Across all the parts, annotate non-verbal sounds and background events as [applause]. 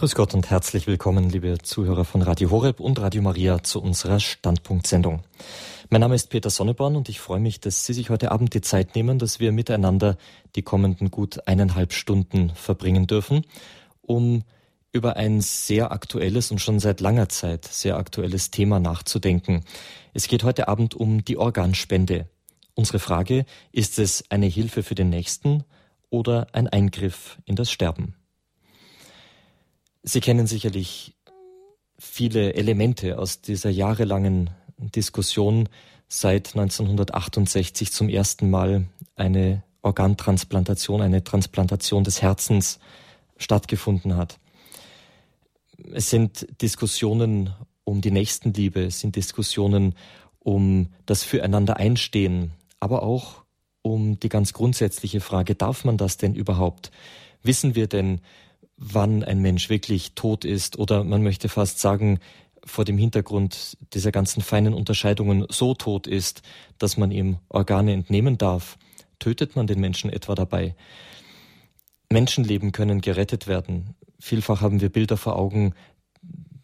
Grüß Gott und herzlich willkommen, liebe Zuhörer von Radio Horeb und Radio Maria zu unserer Standpunktsendung. Mein Name ist Peter Sonneborn und ich freue mich, dass Sie sich heute Abend die Zeit nehmen, dass wir miteinander die kommenden gut eineinhalb Stunden verbringen dürfen, um über ein sehr aktuelles und schon seit langer Zeit sehr aktuelles Thema nachzudenken. Es geht heute Abend um die Organspende. Unsere Frage, ist es eine Hilfe für den Nächsten oder ein Eingriff in das Sterben? Sie kennen sicherlich viele Elemente aus dieser jahrelangen Diskussion seit 1968 zum ersten Mal eine Organtransplantation, eine Transplantation des Herzens stattgefunden hat. Es sind Diskussionen um die Nächstenliebe, es sind Diskussionen um das Füreinander einstehen, aber auch um die ganz grundsätzliche Frage, darf man das denn überhaupt? Wissen wir denn, wann ein Mensch wirklich tot ist oder man möchte fast sagen, vor dem Hintergrund dieser ganzen feinen Unterscheidungen so tot ist, dass man ihm Organe entnehmen darf. Tötet man den Menschen etwa dabei? Menschenleben können gerettet werden. Vielfach haben wir Bilder vor Augen,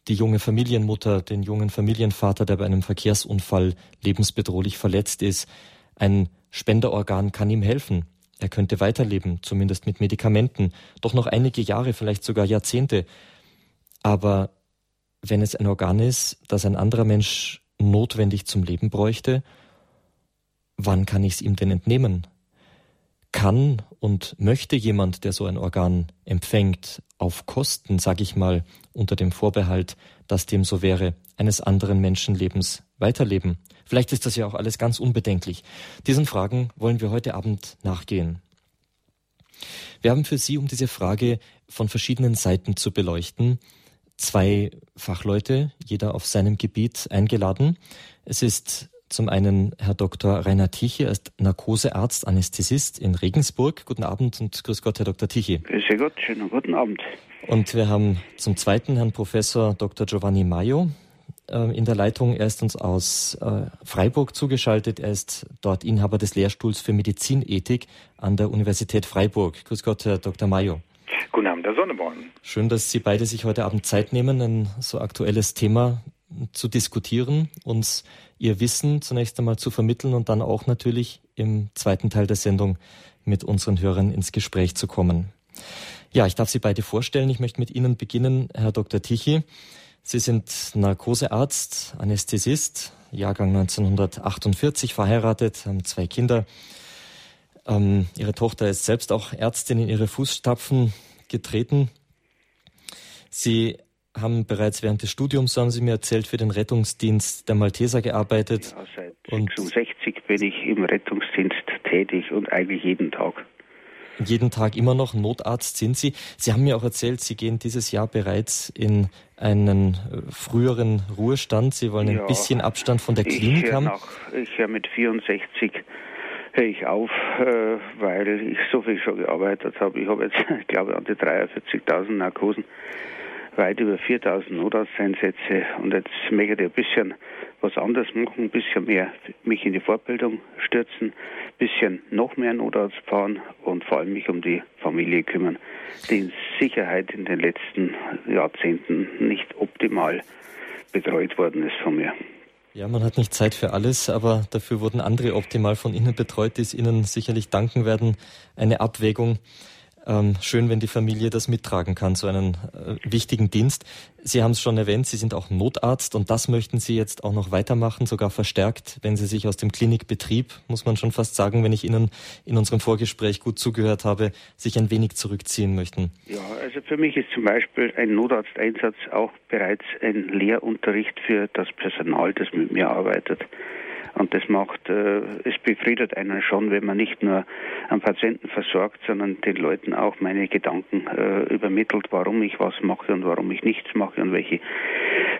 die junge Familienmutter, den jungen Familienvater, der bei einem Verkehrsunfall lebensbedrohlich verletzt ist. Ein Spenderorgan kann ihm helfen. Er könnte weiterleben, zumindest mit Medikamenten, doch noch einige Jahre, vielleicht sogar Jahrzehnte. Aber wenn es ein Organ ist, das ein anderer Mensch notwendig zum Leben bräuchte, wann kann ich es ihm denn entnehmen? Kann und möchte jemand, der so ein Organ empfängt, auf Kosten, sage ich mal, unter dem Vorbehalt, dass dem so wäre, eines anderen Menschenlebens weiterleben? Vielleicht ist das ja auch alles ganz unbedenklich. Diesen Fragen wollen wir heute Abend nachgehen. Wir haben für Sie, um diese Frage von verschiedenen Seiten zu beleuchten, zwei Fachleute, jeder auf seinem Gebiet, eingeladen. Es ist zum einen Herr Dr. Rainer Tichy, er ist Narkosearzt, Anästhesist in Regensburg. Guten Abend und grüß Gott, Herr Dr. Tichy. Grüß Gott, schönen guten Abend. Und wir haben zum zweiten Herrn Professor Dr. Giovanni Maio. Ähm, in der Leitung. Er ist uns aus äh, Freiburg zugeschaltet. Er ist dort Inhaber des Lehrstuhls für Medizinethik an der Universität Freiburg. Grüß Gott, Herr Dr. Mayo. Guten Abend, Herr Sonneborn. Schön, dass Sie beide sich heute Abend Zeit nehmen, ein so aktuelles Thema zu diskutieren, uns Ihr Wissen zunächst einmal zu vermitteln und dann auch natürlich im zweiten Teil der Sendung mit unseren Hörern ins Gespräch zu kommen. Ja, ich darf Sie beide vorstellen. Ich möchte mit Ihnen beginnen, Herr Dr. Tichy. Sie sind Narkosearzt, Anästhesist, Jahrgang 1948, verheiratet, haben zwei Kinder. Ähm, ihre Tochter ist selbst auch Ärztin in ihre Fußstapfen getreten. Sie haben bereits während des Studiums, haben Sie mir erzählt, für den Rettungsdienst der Malteser gearbeitet. Ja, seit 66 bin ich im Rettungsdienst tätig und eigentlich jeden Tag jeden Tag immer noch Notarzt sind Sie. Sie haben mir auch erzählt, Sie gehen dieses Jahr bereits in einen äh, früheren Ruhestand. Sie wollen ein ja, bisschen Abstand von der Klinik haben. Nach, ich höre mit 64 höre ich auf, äh, weil ich so viel schon gearbeitet habe. Ich habe jetzt, [laughs] ich glaube, an die 43.000 Narkosen weit über 4000 Notarzteinsätze und jetzt möchte ich ein bisschen was anderes machen, ein bisschen mehr mich in die Fortbildung stürzen, ein bisschen noch mehr Notarzt fahren und vor allem mich um die Familie kümmern, die in Sicherheit in den letzten Jahrzehnten nicht optimal betreut worden ist von mir. Ja, man hat nicht Zeit für alles, aber dafür wurden andere optimal von Ihnen betreut, die es Ihnen sicherlich danken werden. Eine Abwägung ähm, schön, wenn die Familie das mittragen kann, so einen äh, wichtigen Dienst. Sie haben es schon erwähnt, Sie sind auch Notarzt und das möchten Sie jetzt auch noch weitermachen, sogar verstärkt, wenn Sie sich aus dem Klinikbetrieb, muss man schon fast sagen, wenn ich Ihnen in unserem Vorgespräch gut zugehört habe, sich ein wenig zurückziehen möchten. Ja, also für mich ist zum Beispiel ein Notarzteinsatz auch bereits ein Lehrunterricht für das Personal, das mit mir arbeitet. Und das macht, äh, es befriedet einen schon, wenn man nicht nur am Patienten versorgt, sondern den Leuten auch meine Gedanken äh, übermittelt, warum ich was mache und warum ich nichts mache und welche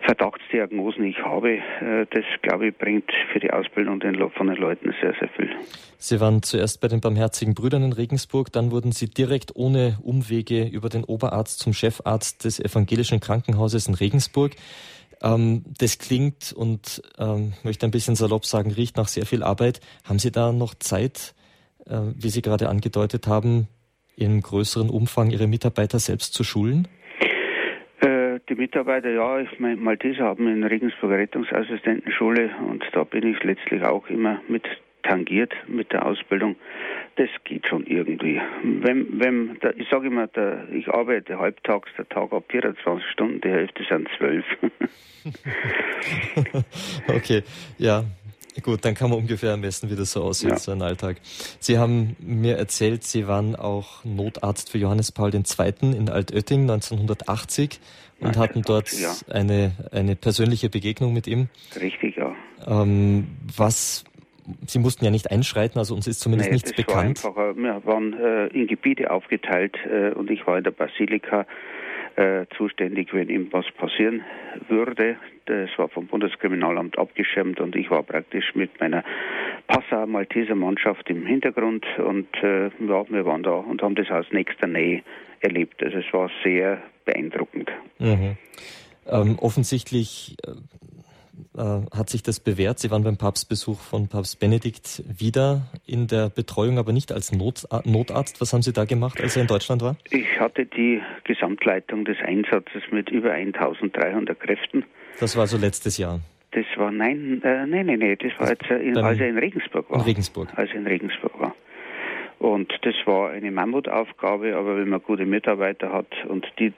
Verdachtsdiagnosen ich habe. Äh, das, glaube ich, bringt für die Ausbildung von den Leuten sehr, sehr viel. Sie waren zuerst bei den Barmherzigen Brüdern in Regensburg, dann wurden Sie direkt ohne Umwege über den Oberarzt zum Chefarzt des evangelischen Krankenhauses in Regensburg. Ähm, das klingt und ähm, möchte ein bisschen salopp sagen, riecht nach sehr viel Arbeit. Haben Sie da noch Zeit, äh, wie Sie gerade angedeutet haben, in größeren Umfang Ihre Mitarbeiter selbst zu schulen? Äh, die Mitarbeiter, ja, ich meine, Malteser haben in Regensburger Rettungsassistentenschule und da bin ich letztlich auch immer mit tangiert mit der Ausbildung. Das geht schon irgendwie. Wenn, wenn, der, ich sage immer, der, ich arbeite halbtags, der Tag ab 24 Stunden, die Hälfte sind zwölf. [laughs] okay, ja, Gut, dann kann man ungefähr messen, wie das so aussieht, ja. so ein Alltag. Sie haben mir erzählt, Sie waren auch Notarzt für Johannes Paul II. in Altötting 1980 und hatten dort ja. eine, eine persönliche Begegnung mit ihm. Richtig, ja. Ähm, was, Sie mussten ja nicht einschreiten, also uns ist zumindest nee, nichts bekannt. War einfacher. Wir waren äh, in Gebiete aufgeteilt äh, und ich war in der Basilika äh, zuständig, wenn ihm was passieren würde. Das war vom Bundeskriminalamt abgeschirmt und ich war praktisch mit meiner Passau-Malteser Mannschaft im Hintergrund und äh, ja, wir waren da und haben das aus nächster Nähe erlebt. Also es war sehr beeindruckend. Mhm. Ähm, offensichtlich äh, äh, hat sich das bewährt. Sie waren beim Papstbesuch von Papst Benedikt wieder in der Betreuung, aber nicht als Not Notarzt. Was haben Sie da gemacht, als er in Deutschland war? Ich hatte die Gesamtleitung des Einsatzes mit über 1300 Kräften. Das war so letztes Jahr. Das war, nein, äh, nein, nein, nein, das war jetzt, äh, in, als er in Regensburg war. In Regensburg. Als er in Regensburg war. Und das war eine Mammutaufgabe, aber wenn man gute Mitarbeiter hat und die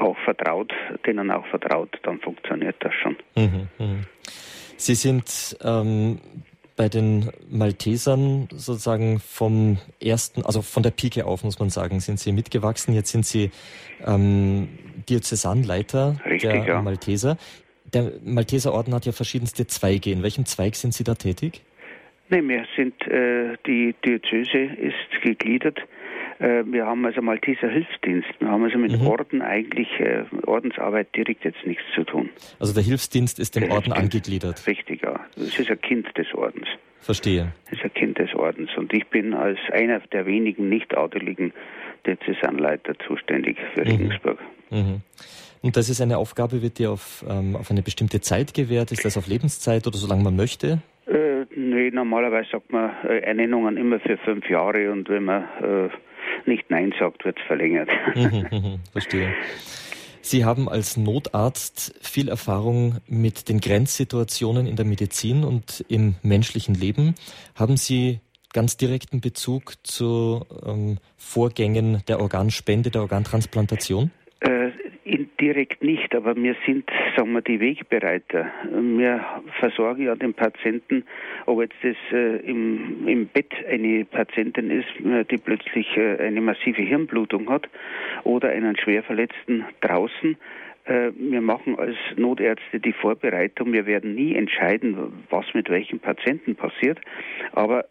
auch vertraut, denen auch vertraut, dann funktioniert das schon. Mhm, mh. Sie sind ähm, bei den Maltesern sozusagen vom ersten, also von der Pike auf, muss man sagen, sind Sie mitgewachsen. Jetzt sind Sie ähm, Diözesanleiter Richtig, der ja. Malteser. Der Malteserorden hat ja verschiedenste Zweige. In welchem Zweig sind Sie da tätig? Nein, wir sind, äh, die Diözese ist gegliedert wir haben also Malteser Hilfsdienst. Wir haben also mit mhm. Orden eigentlich äh, Ordensarbeit direkt jetzt nichts zu tun. Also der Hilfsdienst ist dem der Orden angegliedert. Richtig, ja. Es ist ein Kind des Ordens. Verstehe. Es ist ein Kind des Ordens. Und ich bin als einer der wenigen nicht-adeligen Diözesanleiter zuständig für mhm. Regensburg. Mhm. Und das ist eine Aufgabe, wird dir auf, ähm, auf eine bestimmte Zeit gewährt? Ist das auf Lebenszeit oder solange man möchte? Äh, nee, normalerweise sagt man äh, Ernennungen immer für fünf Jahre und wenn man äh, nicht Nein sagt, wird es verlängert. Mhm, mhm, verstehe. Sie haben als Notarzt viel Erfahrung mit den Grenzsituationen in der Medizin und im menschlichen Leben. Haben Sie ganz direkten Bezug zu ähm, Vorgängen der Organspende, der Organtransplantation? Äh, direkt nicht, aber wir sind, sagen wir, die Wegbereiter. Wir versorgen ja den Patienten, ob jetzt das äh, im, im Bett eine Patientin ist, äh, die plötzlich äh, eine massive Hirnblutung hat, oder einen Schwerverletzten draußen. Äh, wir machen als Notärzte die Vorbereitung. Wir werden nie entscheiden, was mit welchen Patienten passiert. Aber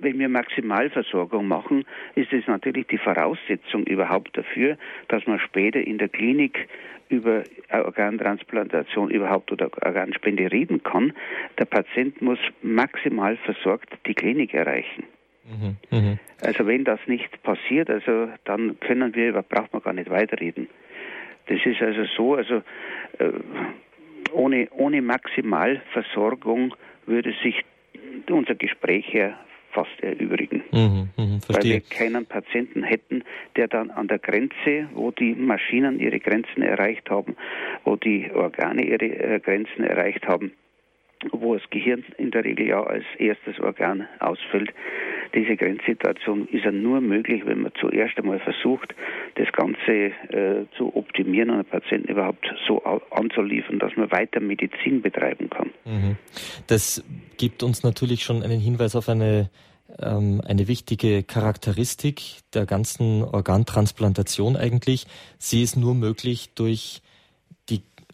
wenn wir Maximalversorgung machen, ist es natürlich die Voraussetzung überhaupt dafür, dass man später in der Klinik über Organtransplantation überhaupt oder Organspende reden kann. Der Patient muss maximal versorgt die Klinik erreichen. Mhm, mh. Also wenn das nicht passiert, also dann können wir, braucht man gar nicht weiterreden. Das ist also so, also äh, ohne, ohne Maximalversorgung würde sich unser Gespräch her fast erübrigen. Mhm, mh, weil wir keinen Patienten hätten, der dann an der Grenze, wo die Maschinen ihre Grenzen erreicht haben, wo die Organe ihre äh, Grenzen erreicht haben, wo das Gehirn in der Regel ja als erstes Organ ausfällt. Diese Grenzsituation ist ja nur möglich, wenn man zuerst einmal versucht, das Ganze äh, zu optimieren und den Patienten überhaupt so anzuliefern, dass man weiter Medizin betreiben kann. Mhm. Das gibt uns natürlich schon einen Hinweis auf eine ähm, eine wichtige Charakteristik der ganzen Organtransplantation eigentlich. Sie ist nur möglich durch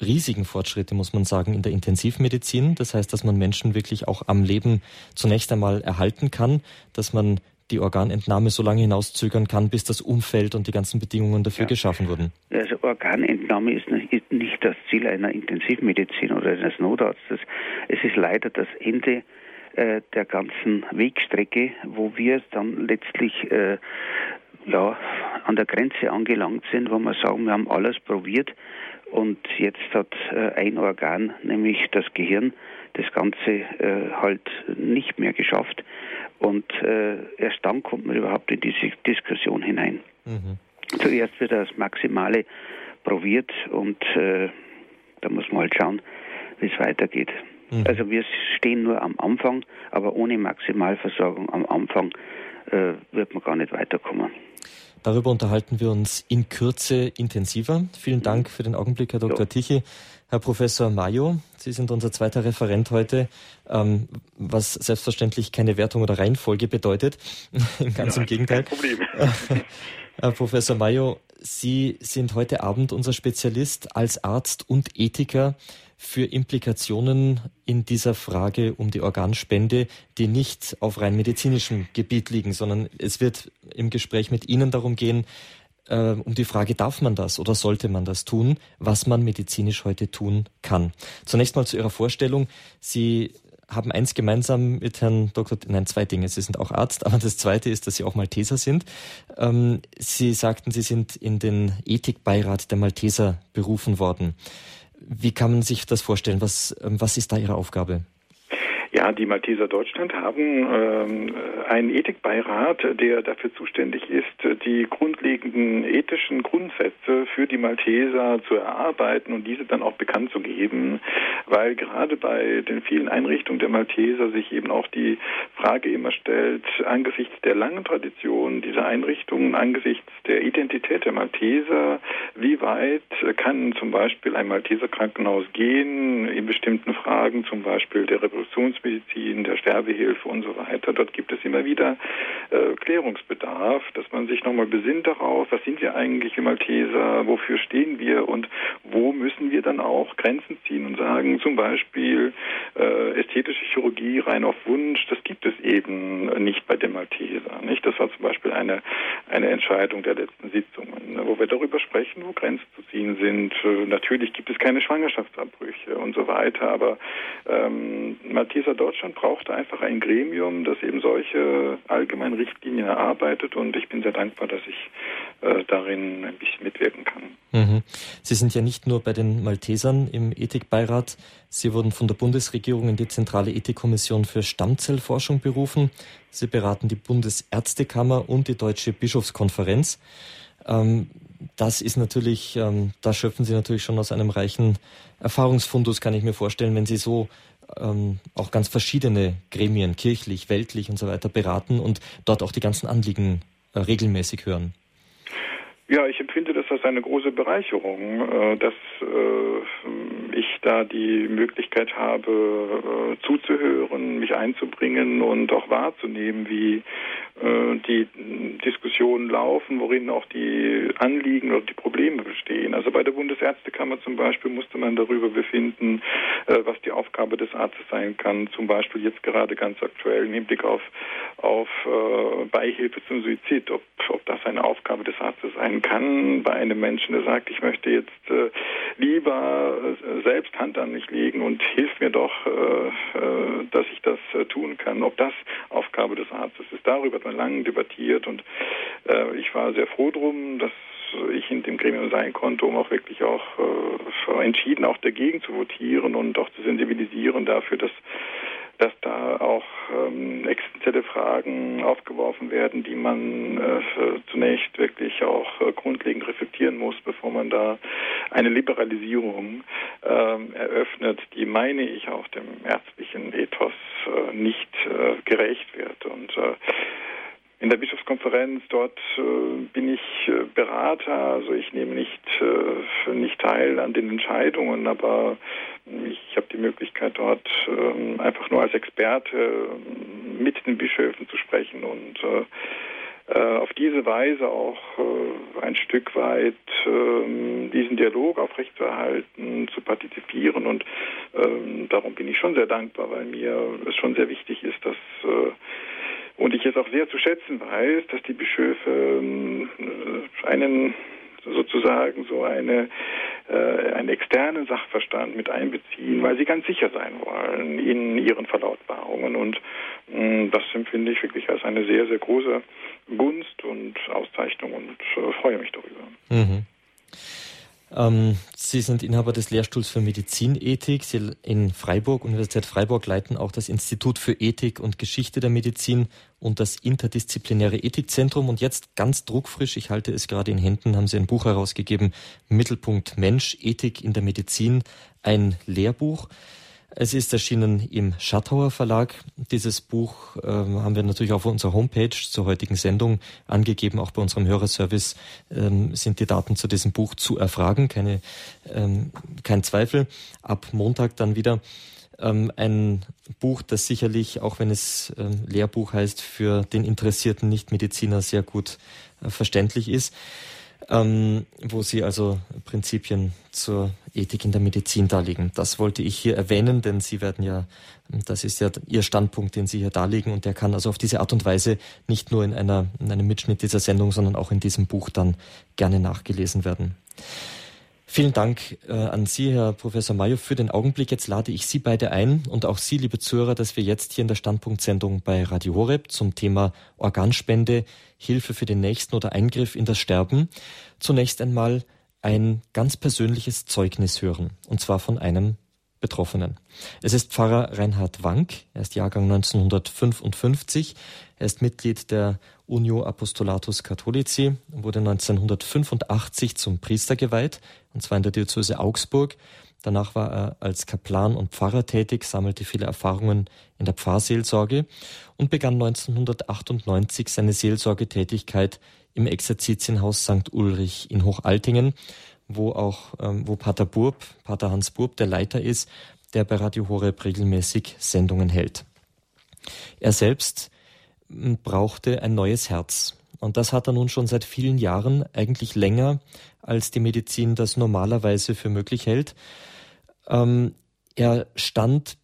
riesigen Fortschritte, muss man sagen, in der Intensivmedizin. Das heißt, dass man Menschen wirklich auch am Leben zunächst einmal erhalten kann, dass man die Organentnahme so lange hinauszögern kann, bis das Umfeld und die ganzen Bedingungen dafür ja. geschaffen wurden. Also Organentnahme ist nicht das Ziel einer Intensivmedizin oder eines Notarztes. Es ist leider das Ende äh, der ganzen Wegstrecke, wo wir dann letztlich äh, ja, an der Grenze angelangt sind, wo wir sagen, wir haben alles probiert, und jetzt hat äh, ein Organ, nämlich das Gehirn, das Ganze äh, halt nicht mehr geschafft. Und äh, erst dann kommt man überhaupt in diese Diskussion hinein. Mhm. Zuerst wird das maximale probiert und da muss man halt schauen, wie es weitergeht. Mhm. Also wir stehen nur am Anfang, aber ohne Maximalversorgung am Anfang äh, wird man gar nicht weiterkommen. Darüber unterhalten wir uns in Kürze intensiver. Vielen mhm. Dank für den Augenblick, Herr Dr. Ja. Tichy. Herr Professor Mayo, Sie sind unser zweiter Referent heute, ähm, was selbstverständlich keine Wertung oder Reihenfolge bedeutet. [laughs] Ganz ja, im Gegenteil. Kein Problem. [laughs] Herr Professor Mayo, Sie sind heute Abend unser Spezialist als Arzt und Ethiker für Implikationen in dieser Frage um die Organspende, die nicht auf rein medizinischem Gebiet liegen, sondern es wird im Gespräch mit Ihnen darum gehen, äh, um die Frage, darf man das oder sollte man das tun, was man medizinisch heute tun kann. Zunächst mal zu Ihrer Vorstellung. Sie haben eins gemeinsam mit Herrn Dr. Nein, zwei Dinge. Sie sind auch Arzt, aber das zweite ist, dass Sie auch Malteser sind. Ähm, Sie sagten, Sie sind in den Ethikbeirat der Malteser berufen worden. Wie kann man sich das vorstellen? Was, ähm, was ist da Ihre Aufgabe? Ja, die Malteser Deutschland haben ähm, einen Ethikbeirat, der dafür zuständig ist, die grundlegenden ethischen Grundsätze für die Malteser zu erarbeiten und diese dann auch bekannt zu geben, weil gerade bei den vielen Einrichtungen der Malteser sich eben auch die Frage immer stellt, angesichts der langen Tradition dieser Einrichtungen, angesichts der Identität der Malteser, wie weit kann zum Beispiel ein Malteser Krankenhaus gehen in bestimmten Fragen, zum Beispiel der Revolutions Rechtsmedizin, der Sterbehilfe und so weiter. Dort gibt es immer wieder äh, Klärungsbedarf, dass man sich nochmal besinnt darauf, was sind wir eigentlich im Malteser, wofür stehen wir und wo müssen wir dann auch Grenzen ziehen und sagen, zum Beispiel äh, ästhetische Chirurgie rein auf Wunsch, das gibt es eben nicht bei den Malteser. Nicht? Das war zum Beispiel eine, eine Entscheidung der letzten Sitzungen, wo wir darüber sprechen, wo Grenzen zu ziehen sind. Äh, natürlich gibt es keine Schwangerschaftsabbrüche und so weiter, aber ähm, Malteser Wasser Deutschland brauchte einfach ein Gremium, das eben solche allgemeinen Richtlinien erarbeitet und ich bin sehr dankbar, dass ich äh, darin ein bisschen mitwirken kann. Mhm. Sie sind ja nicht nur bei den Maltesern im Ethikbeirat, Sie wurden von der Bundesregierung in die Zentrale Ethikkommission für Stammzellforschung berufen. Sie beraten die Bundesärztekammer und die Deutsche Bischofskonferenz. Ähm, das ist natürlich, ähm, da schöpfen Sie natürlich schon aus einem reichen Erfahrungsfundus, kann ich mir vorstellen, wenn Sie so ähm, auch ganz verschiedene Gremien, kirchlich, weltlich und so weiter beraten und dort auch die ganzen Anliegen äh, regelmäßig hören. Ja, ich empfinde das als eine große Bereicherung, äh, dass äh, ich da die Möglichkeit habe, äh, zuzuhören, mich einzubringen und auch wahrzunehmen, wie die Diskussionen laufen, worin auch die Anliegen oder die Probleme bestehen. Also bei der Bundesärztekammer zum Beispiel musste man darüber befinden, was die Aufgabe des Arztes sein kann. Zum Beispiel jetzt gerade ganz aktuell im Hinblick auf, auf Beihilfe zum Suizid, ob, ob das eine Aufgabe des Arztes sein kann bei einem Menschen, der sagt, ich möchte jetzt äh, lieber äh, selbst Hand an mich legen und hilf mir doch, äh, äh dass ich das äh, tun kann. Ob das Aufgabe des Arztes ist, darüber hat man lange debattiert und ich war sehr froh drum, dass ich in dem Gremium sein konnte, um auch wirklich auch entschieden auch dagegen zu votieren und auch zu sensibilisieren dafür, dass dass da auch ähm, existenzielle Fragen aufgeworfen werden, die man äh, zunächst wirklich auch äh, grundlegend reflektieren muss, bevor man da eine Liberalisierung ähm, eröffnet, die, meine ich, auch dem ärztlichen Ethos äh, nicht äh, gerecht wird. Und äh, in der Bischofskonferenz. Dort äh, bin ich äh, Berater, also ich nehme nicht, äh, nicht teil an den Entscheidungen, aber ich habe die Möglichkeit dort ähm, einfach nur als Experte ähm, mit den Bischöfen zu sprechen und äh, äh, auf diese Weise auch äh, ein Stück weit ähm, diesen Dialog aufrechtzuerhalten, zu partizipieren und darum bin ich schon sehr dankbar, weil mir es schon sehr wichtig ist, dass und ich es auch sehr zu schätzen weiß, dass die Bischöfe ähm, einen sozusagen so eine äh, einen externen Sachverstand mit einbeziehen, weil sie ganz sicher sein wollen in ihren Verlautbarungen und mh, mm, das empfinde ich wirklich als eine sehr sehr große Gunst und Auszeichnung und äh, freue mich darüber. Mhm. Ähm, Sie sind Inhaber des Lehrstuhls für Medizinethik. Sie in Freiburg, Universität Freiburg, leiten auch das Institut für Ethik und Geschichte der Medizin und das interdisziplinäre Ethikzentrum. Und jetzt ganz druckfrisch, ich halte es gerade in Händen, haben Sie ein Buch herausgegeben, Mittelpunkt Mensch, Ethik in der Medizin, ein Lehrbuch. Es ist erschienen im Schattauer Verlag. Dieses Buch äh, haben wir natürlich auf unserer Homepage zur heutigen Sendung angegeben. Auch bei unserem Hörerservice ähm, sind die Daten zu diesem Buch zu erfragen. Keine, ähm, kein Zweifel. Ab Montag dann wieder ähm, ein Buch, das sicherlich, auch wenn es ähm, Lehrbuch heißt, für den interessierten Nichtmediziner sehr gut äh, verständlich ist ähm, wo Sie also Prinzipien zur Ethik in der Medizin darlegen. Das wollte ich hier erwähnen, denn Sie werden ja, das ist ja Ihr Standpunkt, den Sie hier darlegen und der kann also auf diese Art und Weise nicht nur in, einer, in einem Mitschnitt dieser Sendung, sondern auch in diesem Buch dann gerne nachgelesen werden. Vielen Dank äh, an Sie, Herr Professor Mayo, für den Augenblick. Jetzt lade ich Sie beide ein und auch Sie, liebe Zuhörer, dass wir jetzt hier in der Standpunktsendung bei Radio Horeb zum Thema Organspende, Hilfe für den Nächsten oder Eingriff in das Sterben zunächst einmal ein ganz persönliches Zeugnis hören, und zwar von einem Betroffenen. Es ist Pfarrer Reinhard Wank, er ist Jahrgang 1955, er ist Mitglied der Unio Apostolatus Catholici, wurde 1985 zum Priester geweiht, und zwar in der Diözese Augsburg. Danach war er als Kaplan und Pfarrer tätig, sammelte viele Erfahrungen in der Pfarrseelsorge und begann 1998 seine Seelsorgetätigkeit im Exerzitienhaus St. Ulrich in Hochaltingen, wo auch, ähm, wo Pater Burb, Pater Hans Burb der Leiter ist, der bei Radio Horeb regelmäßig Sendungen hält. Er selbst brauchte ein neues Herz. Und das hat er nun schon seit vielen Jahren, eigentlich länger, als die Medizin das normalerweise für möglich hält. Ähm, er stand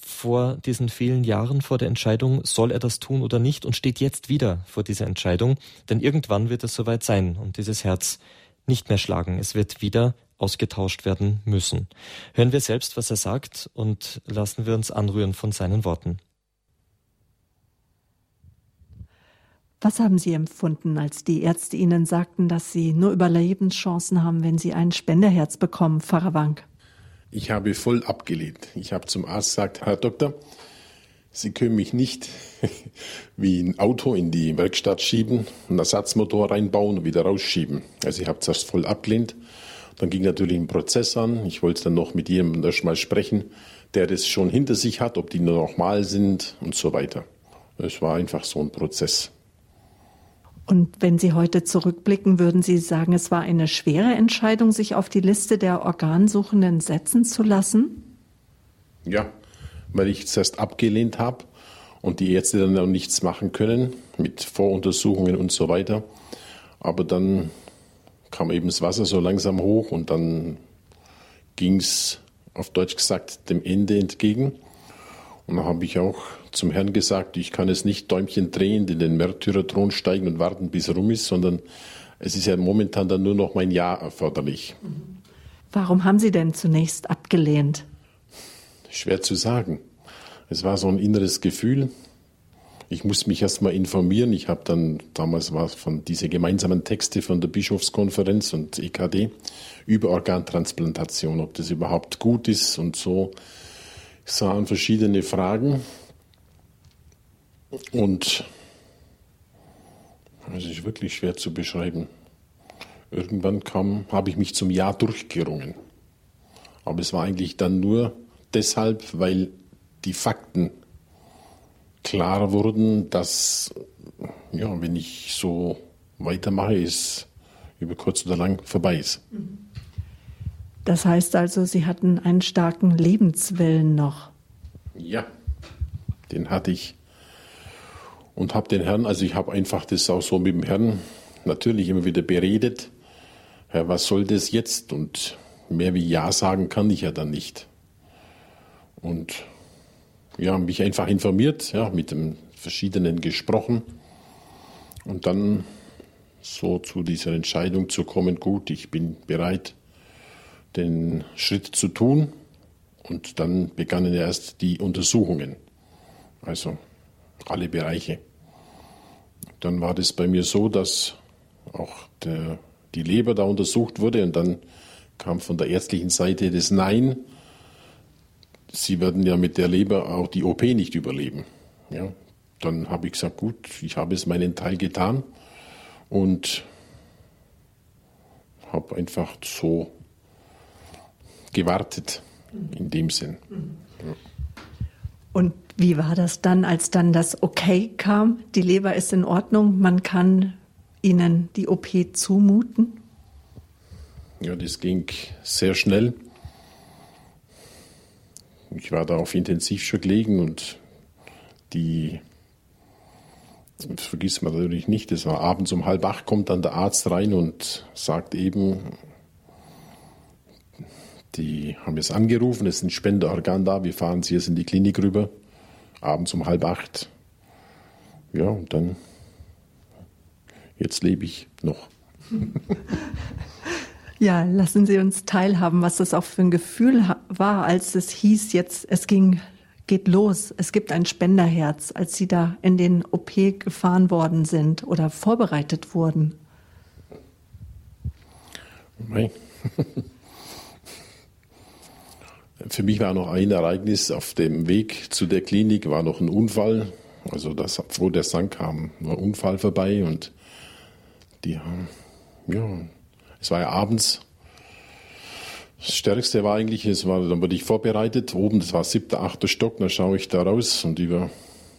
vor diesen vielen Jahren vor der Entscheidung, soll er das tun oder nicht und steht jetzt wieder vor dieser Entscheidung, denn irgendwann wird es soweit sein und dieses Herz nicht mehr schlagen. Es wird wieder ausgetauscht werden müssen. Hören wir selbst, was er sagt und lassen wir uns anrühren von seinen Worten. Was haben Sie empfunden, als die Ärzte Ihnen sagten, dass Sie nur Überlebenschancen haben, wenn Sie ein Spenderherz bekommen, Pfarrer Wank? Ich habe voll abgelehnt. Ich habe zum Arzt gesagt, Herr Doktor, Sie können mich nicht [laughs] wie ein Auto in die Werkstatt schieben, einen Ersatzmotor reinbauen und wieder rausschieben. Also ich habe das voll abgelehnt. Dann ging natürlich ein Prozess an. Ich wollte dann noch mit jemandem mal sprechen, der das schon hinter sich hat, ob die nur normal sind und so weiter. Es war einfach so ein Prozess. Und wenn Sie heute zurückblicken, würden Sie sagen, es war eine schwere Entscheidung, sich auf die Liste der Organsuchenden setzen zu lassen? Ja, weil ich es erst abgelehnt habe und die Ärzte dann auch nichts machen können mit Voruntersuchungen und so weiter. Aber dann kam eben das Wasser so langsam hoch und dann ging es auf Deutsch gesagt dem Ende entgegen. Und dann habe ich auch zum Herrn gesagt, ich kann es nicht Däumchen drehen, in den Märtyrerthron steigen und warten, bis rum ist, sondern es ist ja momentan dann nur noch mein Ja erforderlich. Warum haben Sie denn zunächst abgelehnt? Schwer zu sagen. Es war so ein inneres Gefühl. Ich musste mich erst mal informieren. Ich habe dann, damals war es von diese gemeinsamen Texte von der Bischofskonferenz und EKD über Organtransplantation, ob das überhaupt gut ist und so. Ich sah an verschiedene Fragen und es ist wirklich schwer zu beschreiben. Irgendwann kam, habe ich mich zum Ja durchgerungen. Aber es war eigentlich dann nur deshalb, weil die Fakten klar wurden, dass, ja, wenn ich so weitermache, es über kurz oder lang vorbei ist. Das heißt also, Sie hatten einen starken Lebenswillen noch. Ja, den hatte ich und habe den Herrn, also ich habe einfach das auch so mit dem Herrn natürlich immer wieder beredet. Herr, was soll das jetzt? Und mehr wie Ja sagen kann ich ja dann nicht. Und ja, mich einfach informiert, ja, mit den verschiedenen gesprochen und dann so zu dieser Entscheidung zu kommen, gut, ich bin bereit, den Schritt zu tun. Und dann begannen erst die Untersuchungen, also alle Bereiche. Dann war das bei mir so, dass auch der, die Leber da untersucht wurde und dann kam von der ärztlichen Seite das Nein. Sie werden ja mit der Leber auch die OP nicht überleben. Ja, dann habe ich gesagt, gut, ich habe es meinen Teil getan und habe einfach so gewartet in dem Sinn. Ja. Und wie war das dann, als dann das Okay kam? Die Leber ist in Ordnung, man kann Ihnen die OP zumuten? Ja, das ging sehr schnell. Ich war da auf Intensivschock gelegen und die, das vergisst man natürlich nicht, das war abends um halb acht, kommt dann der Arzt rein und sagt eben, die haben jetzt angerufen, es ist ein Spenderorgan da, wir fahren Sie jetzt in die Klinik rüber, abends um halb acht. Ja, und dann, jetzt lebe ich noch. [laughs] Ja, lassen Sie uns teilhaben, was das auch für ein Gefühl war, als es hieß, jetzt, es ging, geht los, es gibt ein Spenderherz, als Sie da in den OP gefahren worden sind oder vorbereitet wurden. Nein. [laughs] Für mich war noch ein Ereignis auf dem Weg zu der Klinik, war noch ein Unfall. Also das, wo der Sang kam, war ein Unfall vorbei und die haben, ja, es war ja abends. Das Stärkste war eigentlich, es war, dann wurde ich vorbereitet, oben, das war siebter, achter Stock, dann schaue ich da raus und über,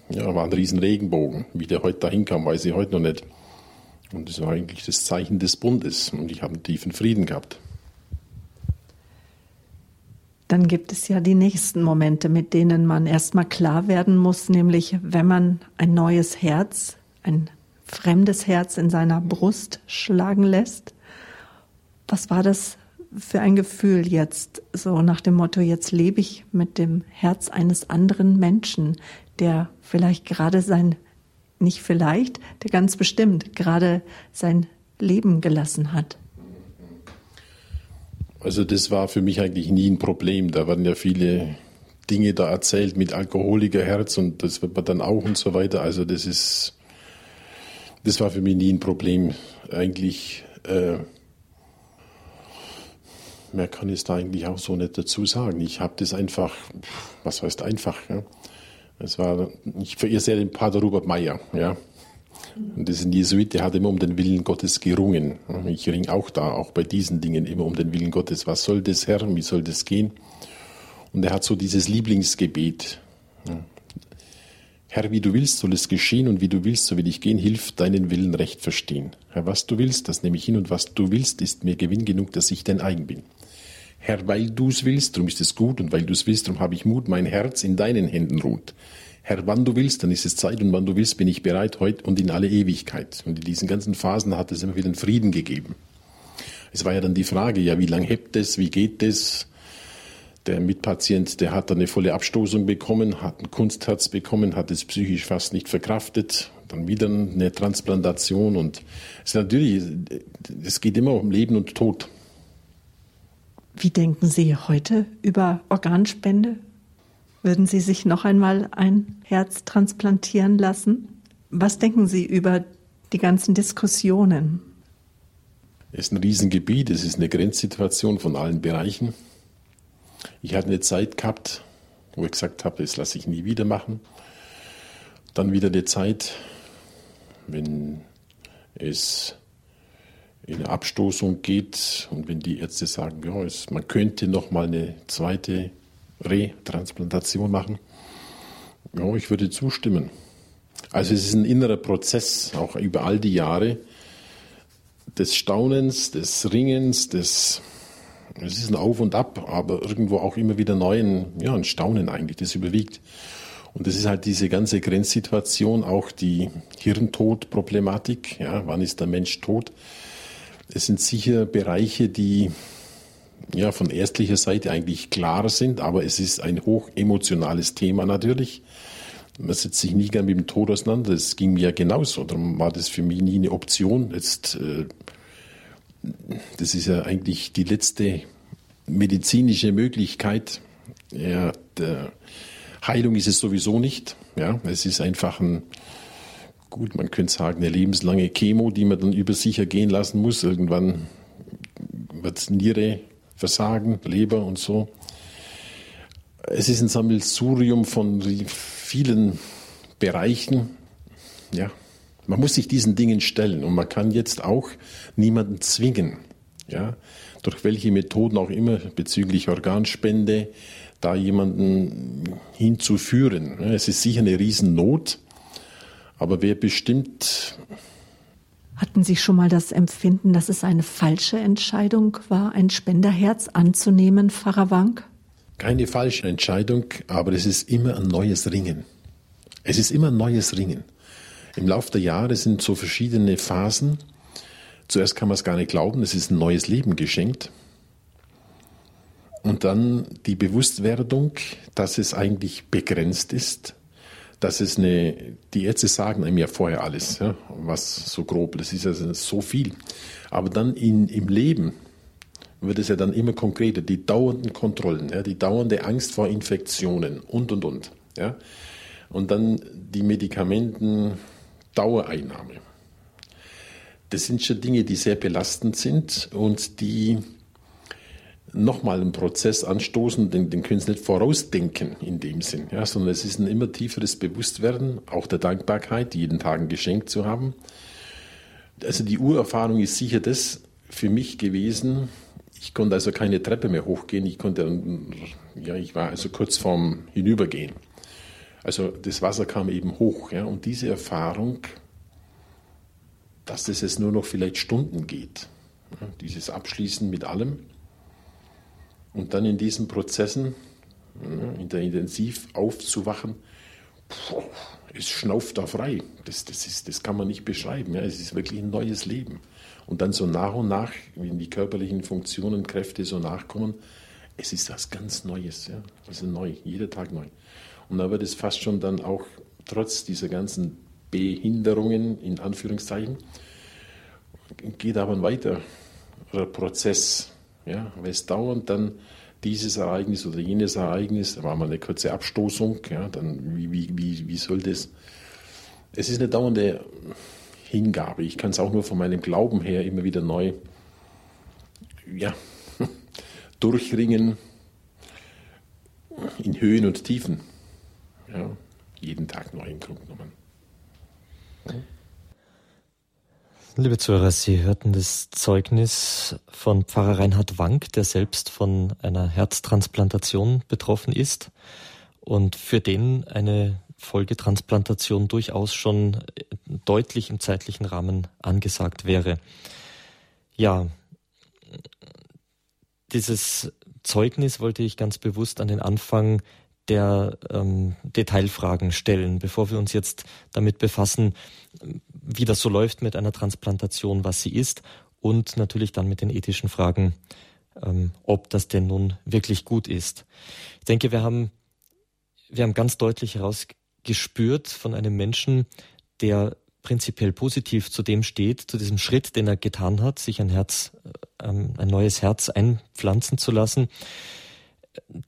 ja, war ein riesen Regenbogen. Wie der heute dahin kam, weiß ich heute noch nicht. Und das war eigentlich das Zeichen des Bundes und ich habe einen tiefen Frieden gehabt. Dann gibt es ja die nächsten Momente, mit denen man erstmal klar werden muss, nämlich wenn man ein neues Herz, ein fremdes Herz in seiner Brust schlagen lässt. Was war das für ein Gefühl jetzt, so nach dem Motto, jetzt lebe ich mit dem Herz eines anderen Menschen, der vielleicht gerade sein, nicht vielleicht, der ganz bestimmt gerade sein Leben gelassen hat? Also das war für mich eigentlich nie ein Problem. Da werden ja viele Dinge da erzählt mit Alkoholikerherz und das wird man dann auch und so weiter. Also das ist, das war für mich nie ein Problem. Eigentlich, äh, mehr kann ich da eigentlich auch so nicht dazu sagen. Ich habe das einfach, was heißt einfach, ja. Es war, ich verehr sehr den Pater Robert Meyer, ja. Und ein Jesuit, der hat immer um den Willen Gottes gerungen. Ich ringe auch da, auch bei diesen Dingen immer um den Willen Gottes. Was soll das, Herr? Wie soll das gehen? Und er hat so dieses Lieblingsgebet. Herr, wie du willst, soll es geschehen und wie du willst, so will ich gehen. Hilf deinen Willen recht verstehen. Herr, was du willst, das nehme ich hin und was du willst, ist mir Gewinn genug, dass ich dein eigen bin. Herr, weil du es willst, darum ist es gut und weil du es willst, darum habe ich Mut, mein Herz in deinen Händen ruht. Herr, wann du willst, dann ist es Zeit und wann du willst, bin ich bereit, heute und in alle Ewigkeit. Und in diesen ganzen Phasen hat es immer wieder einen Frieden gegeben. Es war ja dann die Frage, ja, wie lange hebt es, wie geht es? Der Mitpatient, der hat dann eine volle Abstoßung bekommen, hat ein Kunstherz bekommen, hat es psychisch fast nicht verkraftet, dann wieder eine Transplantation und es ist natürlich, es geht immer um Leben und Tod. Wie denken Sie heute über Organspende? Würden Sie sich noch einmal ein Herz transplantieren lassen? Was denken Sie über die ganzen Diskussionen? Es ist ein Riesengebiet, es ist eine Grenzsituation von allen Bereichen. Ich hatte eine Zeit gehabt, wo ich gesagt habe, das lasse ich nie wieder machen. Dann wieder eine Zeit, wenn es in eine Abstoßung geht und wenn die Ärzte sagen, ja, es, man könnte noch mal eine zweite Retransplantation machen? Ja, ich würde zustimmen. Also es ist ein innerer Prozess, auch über all die Jahre des Staunens, des Ringens, des es ist ein Auf und Ab, aber irgendwo auch immer wieder neuen, ja, ein Staunen eigentlich, das überwiegt. Und das ist halt diese ganze Grenzsituation, auch die Hirntodproblematik, ja, wann ist der Mensch tot? Es sind sicher Bereiche, die ja, von ärztlicher Seite eigentlich klar sind, aber es ist ein hoch emotionales Thema natürlich. Man setzt sich nie gern mit dem Tod auseinander. Das ging mir ja genauso. Darum war das für mich nie eine Option. Jetzt, äh, das ist ja eigentlich die letzte medizinische Möglichkeit. Ja, der Heilung ist es sowieso nicht. Ja, es ist einfach ein, gut, man könnte sagen, eine lebenslange Chemo, die man dann über sich ergehen lassen muss. Irgendwann wird Niere Versagen, Leber und so. Es ist ein Sammelsurium von vielen Bereichen. Ja, man muss sich diesen Dingen stellen und man kann jetzt auch niemanden zwingen. Ja, durch welche Methoden auch immer bezüglich Organspende da jemanden hinzuführen. Es ist sicher eine Riesennot, aber wer bestimmt hatten Sie schon mal das Empfinden, dass es eine falsche Entscheidung war, ein Spenderherz anzunehmen, Pfarrer Wank? Keine falsche Entscheidung, aber es ist immer ein neues Ringen. Es ist immer ein neues Ringen. Im Laufe der Jahre sind so verschiedene Phasen. Zuerst kann man es gar nicht glauben, es ist ein neues Leben geschenkt. Und dann die Bewusstwerdung, dass es eigentlich begrenzt ist, dass es eine, die Ärzte sagen einem ja vorher alles, ja, was so grob, das ist also so viel. Aber dann in, im Leben wird es ja dann immer konkreter, die dauernden Kontrollen, ja, die dauernde Angst vor Infektionen und, und, und. Ja. Und dann die Medikamenten, Dauereinnahme. Das sind schon Dinge, die sehr belastend sind und die nochmal einen Prozess anstoßen, den, den können sie nicht vorausdenken in dem Sinn, ja, sondern es ist ein immer tieferes Bewusstwerden, auch der Dankbarkeit, jeden Tag ein Geschenk zu haben. Also die Urerfahrung ist sicher das für mich gewesen. Ich konnte also keine Treppe mehr hochgehen, ich konnte, ja, ich war also kurz vorm Hinübergehen. Also das Wasser kam eben hoch, ja, und diese Erfahrung, dass es jetzt nur noch vielleicht Stunden geht, ja, dieses Abschließen mit allem, und dann in diesen Prozessen, in der Intensiv aufzuwachen, es schnauft da frei. Das, das, ist, das kann man nicht beschreiben. Ja. Es ist wirklich ein neues Leben. Und dann so nach und nach, wenn die körperlichen Funktionen, Kräfte so nachkommen, es ist was ganz Neues. Ja. Also neu, jeder Tag neu. Und da wird es fast schon dann auch trotz dieser ganzen Behinderungen, in Anführungszeichen, geht aber ein weiterer Prozess ja, weil es dauernd dann dieses Ereignis oder jenes Ereignis, da war mal eine kurze Abstoßung, ja, dann wie, wie, wie, wie soll das? Es ist eine dauernde Hingabe. Ich kann es auch nur von meinem Glauben her immer wieder neu ja, [laughs] durchringen in Höhen und Tiefen. Ja, jeden Tag neu im Grunde genommen. Ja. Liebe Zuhörer, Sie hörten das Zeugnis von Pfarrer Reinhard Wank, der selbst von einer Herztransplantation betroffen ist und für den eine Folgetransplantation durchaus schon deutlich im zeitlichen Rahmen angesagt wäre. Ja, dieses Zeugnis wollte ich ganz bewusst an den Anfang der ähm, Detailfragen stellen, bevor wir uns jetzt damit befassen, wie das so läuft mit einer Transplantation, was sie ist und natürlich dann mit den ethischen Fragen, ähm, ob das denn nun wirklich gut ist. Ich denke, wir haben, wir haben ganz deutlich herausgespürt von einem Menschen, der prinzipiell positiv zu dem steht, zu diesem Schritt, den er getan hat, sich ein Herz, ähm, ein neues Herz einpflanzen zu lassen,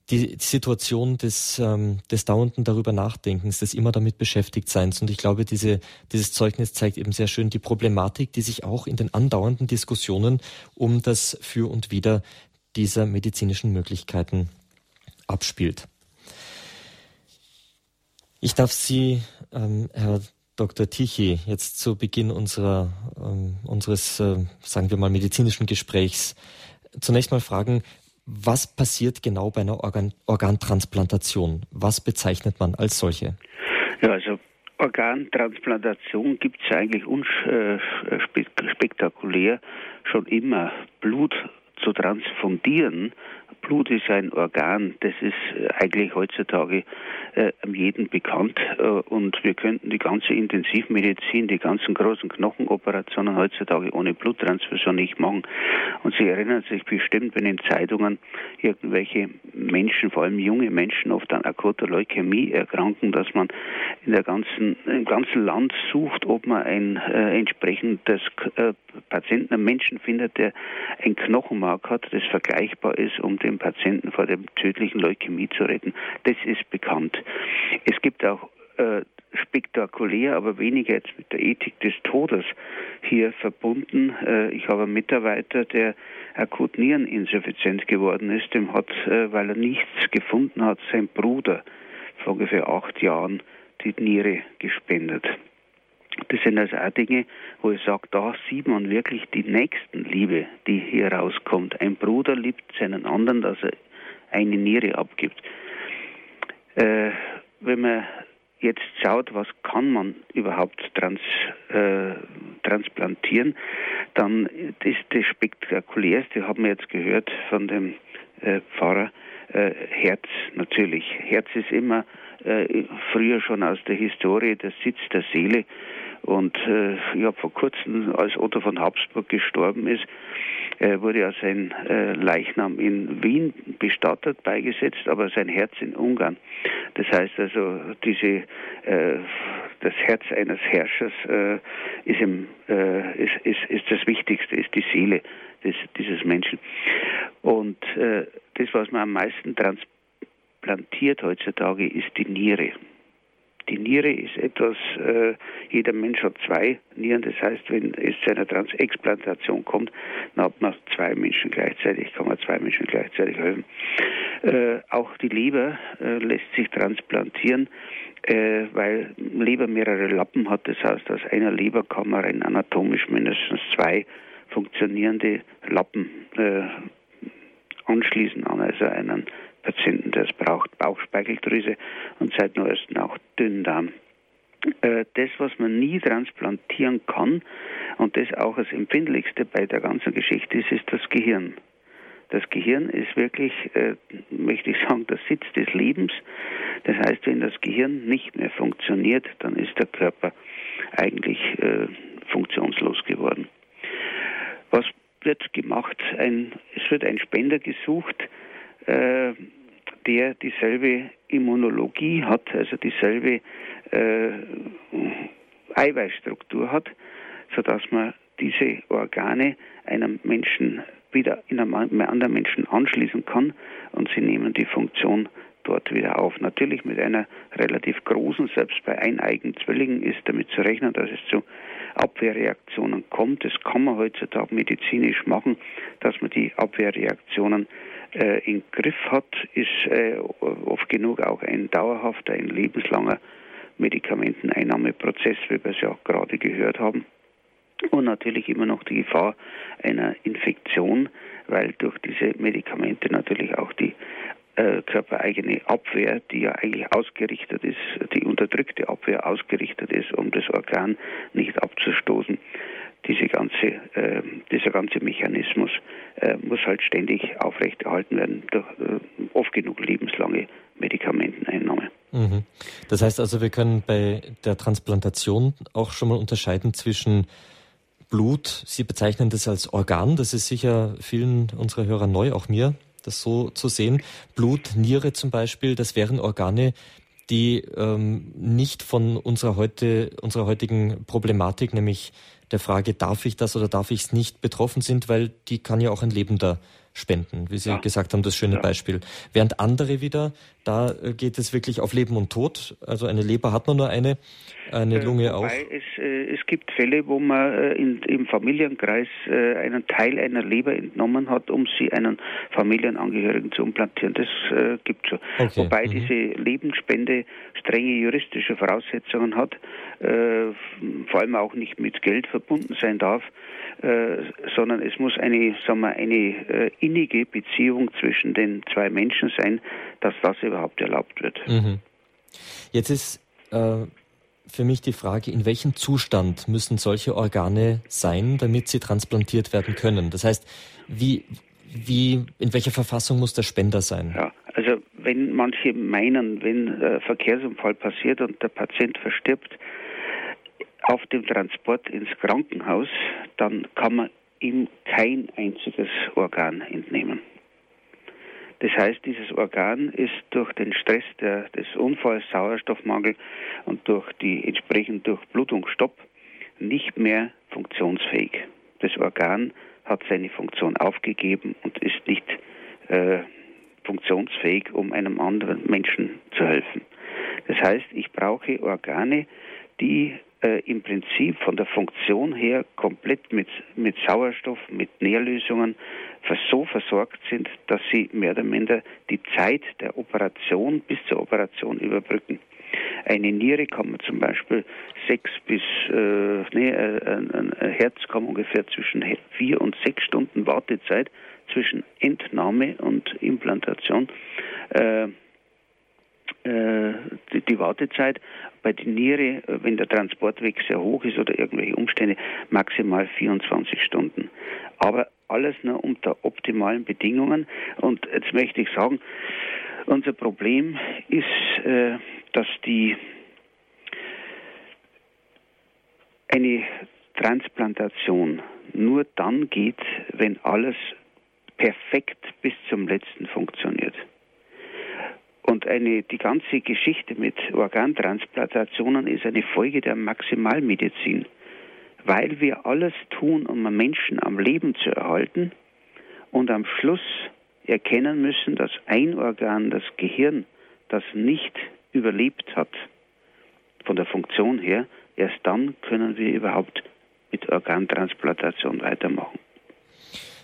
die Situation des, ähm, des dauernden darüber Nachdenkens, des immer damit beschäftigt Seins. Und ich glaube, diese, dieses Zeugnis zeigt eben sehr schön die Problematik, die sich auch in den andauernden Diskussionen um das Für und Wider dieser medizinischen Möglichkeiten abspielt. Ich darf Sie, ähm, Herr Dr. Tichy, jetzt zu Beginn unserer, ähm, unseres, äh, sagen wir mal, medizinischen Gesprächs zunächst mal fragen, was passiert genau bei einer Organ Organtransplantation? Was bezeichnet man als solche? Ja, also Organtransplantation gibt es eigentlich unspektakulär schon immer. Blut zu transfundieren Blut ist ein Organ, das ist äh, eigentlich heutzutage äh, jedem bekannt äh, und wir könnten die ganze Intensivmedizin, die ganzen großen Knochenoperationen heutzutage ohne Bluttransfusion nicht machen. Und Sie erinnern sich bestimmt, wenn in Zeitungen irgendwelche Menschen, vor allem junge Menschen, oft an akuter Leukämie erkranken, dass man in der ganzen, im ganzen Land sucht, ob man ein äh, entsprechendes äh, Patienten, einen Menschen findet, der ein Knochenmark hat, das vergleichbar ist, um den Patienten vor der tödlichen Leukämie zu retten. Das ist bekannt. Es gibt auch äh, spektakulär, aber weniger jetzt mit der Ethik des Todes hier verbunden. Äh, ich habe einen Mitarbeiter, der akut Niereninsuffizienz geworden ist. Dem hat, äh, weil er nichts gefunden hat, sein Bruder vor ungefähr acht Jahren die Niere gespendet. Das sind also auch Dinge, wo ich sage, da sieht man wirklich die Nächstenliebe, die hier rauskommt. Ein Bruder liebt seinen anderen, dass er eine Niere abgibt. Äh, wenn man jetzt schaut, was kann man überhaupt trans, äh, transplantieren, dann ist das spektakulärste, haben wir jetzt gehört von dem äh, Pfarrer, äh, Herz natürlich. Herz ist immer äh, früher schon aus der Historie der Sitz der Seele. Und äh, habe vor kurzem, als Otto von Habsburg gestorben ist, äh, wurde ja sein äh, Leichnam in Wien bestattet, beigesetzt, aber sein Herz in Ungarn. Das heißt also, diese, äh, das Herz eines Herrschers äh, ist, im, äh, ist, ist, ist das Wichtigste, ist die Seele des, dieses Menschen. Und äh, das, was man am meisten transplantiert heutzutage, ist die Niere. Die Niere ist etwas, äh, jeder Mensch hat zwei Nieren, das heißt, wenn es zu einer Transexplantation kommt, dann hat man zwei Menschen gleichzeitig, kann man zwei Menschen gleichzeitig helfen. Äh, auch die Leber äh, lässt sich transplantieren, äh, weil Leber mehrere Lappen hat, das heißt, aus einer Leber kann man rein anatomisch mindestens zwei funktionierende Lappen äh, anschließen an also einen Patienten, es braucht, Bauchspeicheldrüse und seit neuestem auch Dünndarm. Äh, das, was man nie transplantieren kann und das auch das Empfindlichste bei der ganzen Geschichte ist, ist das Gehirn. Das Gehirn ist wirklich, äh, möchte ich sagen, der Sitz des Lebens. Das heißt, wenn das Gehirn nicht mehr funktioniert, dann ist der Körper eigentlich äh, funktionslos geworden. Was wird gemacht? Ein, es wird ein Spender gesucht, äh, der dieselbe Immunologie hat, also dieselbe äh, Eiweißstruktur hat, sodass man diese Organe einem Menschen wieder in einem anderen Menschen anschließen kann und sie nehmen die Funktion dort wieder auf. Natürlich mit einer relativ großen, selbst bei eineigen Zwillingen ist damit zu rechnen, dass es zu Abwehrreaktionen kommt. Das kann man heutzutage medizinisch machen, dass man die Abwehrreaktionen äh, im Griff hat, ist äh, oft genug auch ein dauerhafter, ein lebenslanger Medikamenteneinnahmeprozess, wie wir es ja gerade gehört haben. Und natürlich immer noch die Gefahr einer Infektion, weil durch diese Medikamente natürlich auch die äh, körpereigene Abwehr, die ja eigentlich ausgerichtet ist, die unterdrückte Abwehr ausgerichtet ist, um das Organ nicht abzustoßen. Diese ganze, äh, dieser ganze Mechanismus äh, muss halt ständig aufrechterhalten werden durch äh, oft genug lebenslange Medikamenteneinnahme. Mhm. Das heißt also, wir können bei der Transplantation auch schon mal unterscheiden zwischen Blut, Sie bezeichnen das als Organ, das ist sicher vielen unserer Hörer neu, auch mir, das so zu sehen. Blut, Niere zum Beispiel, das wären Organe, die ähm, nicht von unserer, heute, unserer heutigen Problematik, nämlich der Frage, darf ich das oder darf ich es nicht, betroffen sind, weil die kann ja auch ein Lebender spenden, wie Sie ja. gesagt haben, das schöne ja. Beispiel. Während andere wieder, da äh, geht es wirklich auf Leben und Tod. Also eine Leber hat man nur eine, eine äh, Lunge auch. Es, äh, es gibt Fälle, wo man äh, in, im Familienkreis äh, einen Teil einer Leber entnommen hat, um sie einen Familienangehörigen zu implantieren. Das äh, gibt schon. Okay. Wobei mhm. diese Lebensspende strenge juristische Voraussetzungen hat, vor allem auch nicht mit Geld verbunden sein darf. Sondern es muss eine, sagen wir, eine innige Beziehung zwischen den zwei Menschen sein, dass das überhaupt erlaubt wird. Mhm. Jetzt ist äh, für mich die Frage, in welchem Zustand müssen solche Organe sein, damit sie transplantiert werden können? Das heißt, wie, wie, in welcher Verfassung muss der Spender sein? Ja, also wenn manche meinen, wenn ein Verkehrsunfall passiert und der Patient verstirbt, auf dem Transport ins Krankenhaus, dann kann man ihm kein einziges Organ entnehmen. Das heißt, dieses Organ ist durch den Stress der, des Unfalls, Sauerstoffmangel und durch die entsprechend Durchblutungsstopp nicht mehr funktionsfähig. Das Organ hat seine Funktion aufgegeben und ist nicht äh, funktionsfähig, um einem anderen Menschen zu helfen. Das heißt, ich brauche Organe, die äh, im Prinzip von der Funktion her komplett mit, mit Sauerstoff, mit Nährlösungen so versorgt sind, dass sie mehr oder minder die Zeit der Operation bis zur Operation überbrücken. Eine Niere kann man zum Beispiel sechs bis, äh, nee, ein, ein Herz kann ungefähr zwischen vier und sechs Stunden Wartezeit zwischen Entnahme und Implantation. Äh, äh, die, die, Wartezeit bei der Niere, wenn der Transportweg sehr hoch ist oder irgendwelche Umstände, maximal 24 Stunden. Aber alles nur unter optimalen Bedingungen. Und jetzt möchte ich sagen, unser Problem ist, äh, dass die eine Transplantation nur dann geht, wenn alles perfekt bis zum letzten funktioniert. Und eine, die ganze Geschichte mit Organtransplantationen ist eine Folge der Maximalmedizin, weil wir alles tun, um Menschen am Leben zu erhalten und am Schluss erkennen müssen, dass ein Organ, das Gehirn, das nicht überlebt hat, von der Funktion her, erst dann können wir überhaupt mit Organtransplantation weitermachen.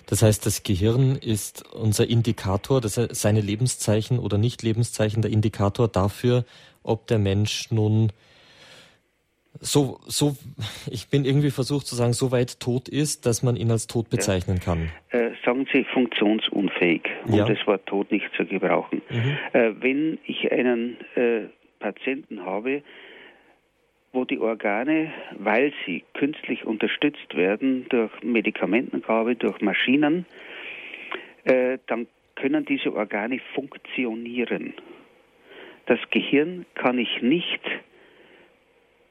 Das heißt, das Gehirn ist unser Indikator, das heißt, seine Lebenszeichen oder Nicht-Lebenszeichen der Indikator dafür, ob der Mensch nun so, so, ich bin irgendwie versucht zu sagen, so weit tot ist, dass man ihn als tot bezeichnen kann. Äh, sagen Sie funktionsunfähig, um ja. das Wort tot nicht zu gebrauchen. Mhm. Äh, wenn ich einen äh, Patienten habe, wo die Organe, weil sie künstlich unterstützt werden durch Medikamentengabe, durch Maschinen, äh, dann können diese Organe funktionieren. Das Gehirn kann ich nicht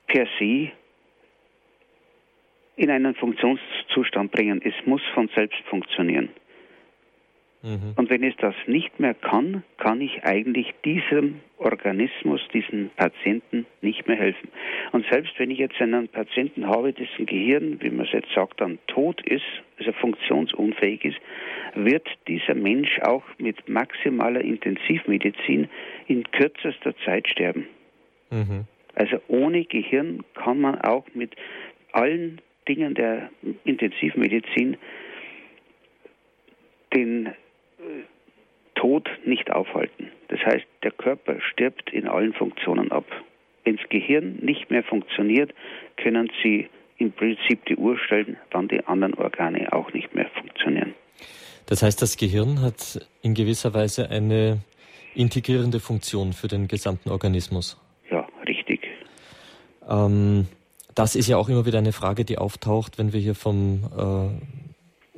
per se in einen Funktionszustand bringen. Es muss von selbst funktionieren. Mhm. Und wenn es das nicht mehr kann, kann ich eigentlich diesem Organismus, diesen Patienten nicht mehr helfen. Und selbst wenn ich jetzt einen Patienten habe, dessen Gehirn, wie man es jetzt sagt, dann tot ist, also funktionsunfähig ist, wird dieser Mensch auch mit maximaler Intensivmedizin in kürzester Zeit sterben. Mhm. Also ohne Gehirn kann man auch mit allen Dingen der Intensivmedizin den Tod nicht aufhalten. Das heißt, der Körper stirbt in allen Funktionen ab. Wenn das Gehirn nicht mehr funktioniert, können Sie im Prinzip die Uhr stellen, wann die anderen Organe auch nicht mehr funktionieren. Das heißt, das Gehirn hat in gewisser Weise eine integrierende Funktion für den gesamten Organismus. Ja, richtig. Ähm, das ist ja auch immer wieder eine Frage, die auftaucht, wenn wir hier vom äh,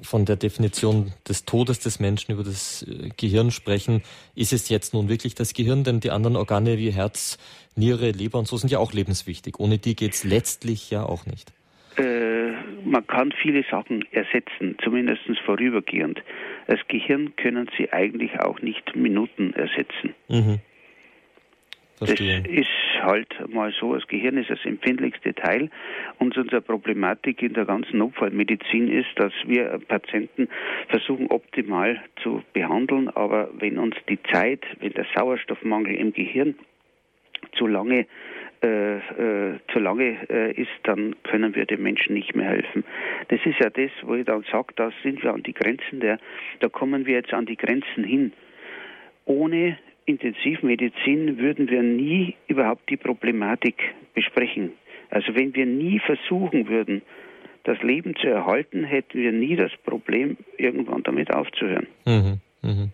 von der Definition des Todes des Menschen über das äh, Gehirn sprechen, ist es jetzt nun wirklich das Gehirn? Denn die anderen Organe wie Herz, Niere, Leber und so sind ja auch lebenswichtig. Ohne die geht es letztlich ja auch nicht. Äh, man kann viele Sachen ersetzen, zumindest vorübergehend. Das Gehirn können Sie eigentlich auch nicht Minuten ersetzen. Mhm. Verstehe. Das ist halt mal so, das Gehirn ist das empfindlichste Teil und unsere Problematik in der ganzen Notfallmedizin ist, dass wir Patienten versuchen optimal zu behandeln, aber wenn uns die Zeit, wenn der Sauerstoffmangel im Gehirn zu lange äh, äh, zu lange äh, ist, dann können wir den Menschen nicht mehr helfen. Das ist ja das, wo ich dann sage, da sind wir an die Grenzen der, da kommen wir jetzt an die Grenzen hin. Ohne Intensivmedizin würden wir nie überhaupt die Problematik besprechen. Also wenn wir nie versuchen würden, das Leben zu erhalten, hätten wir nie das Problem, irgendwann damit aufzuhören. Mhm, mhm.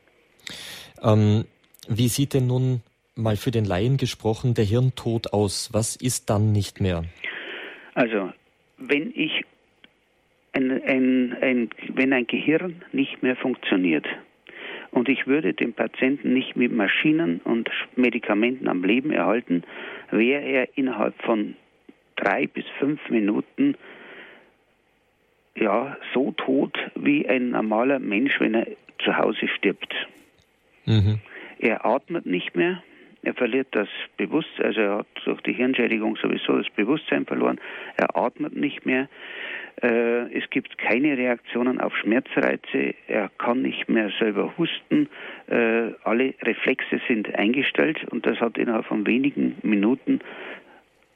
Ähm, wie sieht denn nun mal für den Laien gesprochen der Hirntod aus? Was ist dann nicht mehr? Also, wenn ich ein, ein, ein, wenn ein Gehirn nicht mehr funktioniert, und ich würde den Patienten nicht mit Maschinen und Medikamenten am Leben erhalten, wäre er innerhalb von drei bis fünf Minuten ja so tot wie ein normaler Mensch, wenn er zu Hause stirbt. Mhm. Er atmet nicht mehr, er verliert das Bewusstsein, also er hat durch die Hirnschädigung sowieso das Bewusstsein verloren, er atmet nicht mehr, äh, es gibt keine Reaktionen auf Schmerzreize, er kann nicht mehr selber husten, äh, alle Reflexe sind eingestellt und das hat innerhalb von wenigen Minuten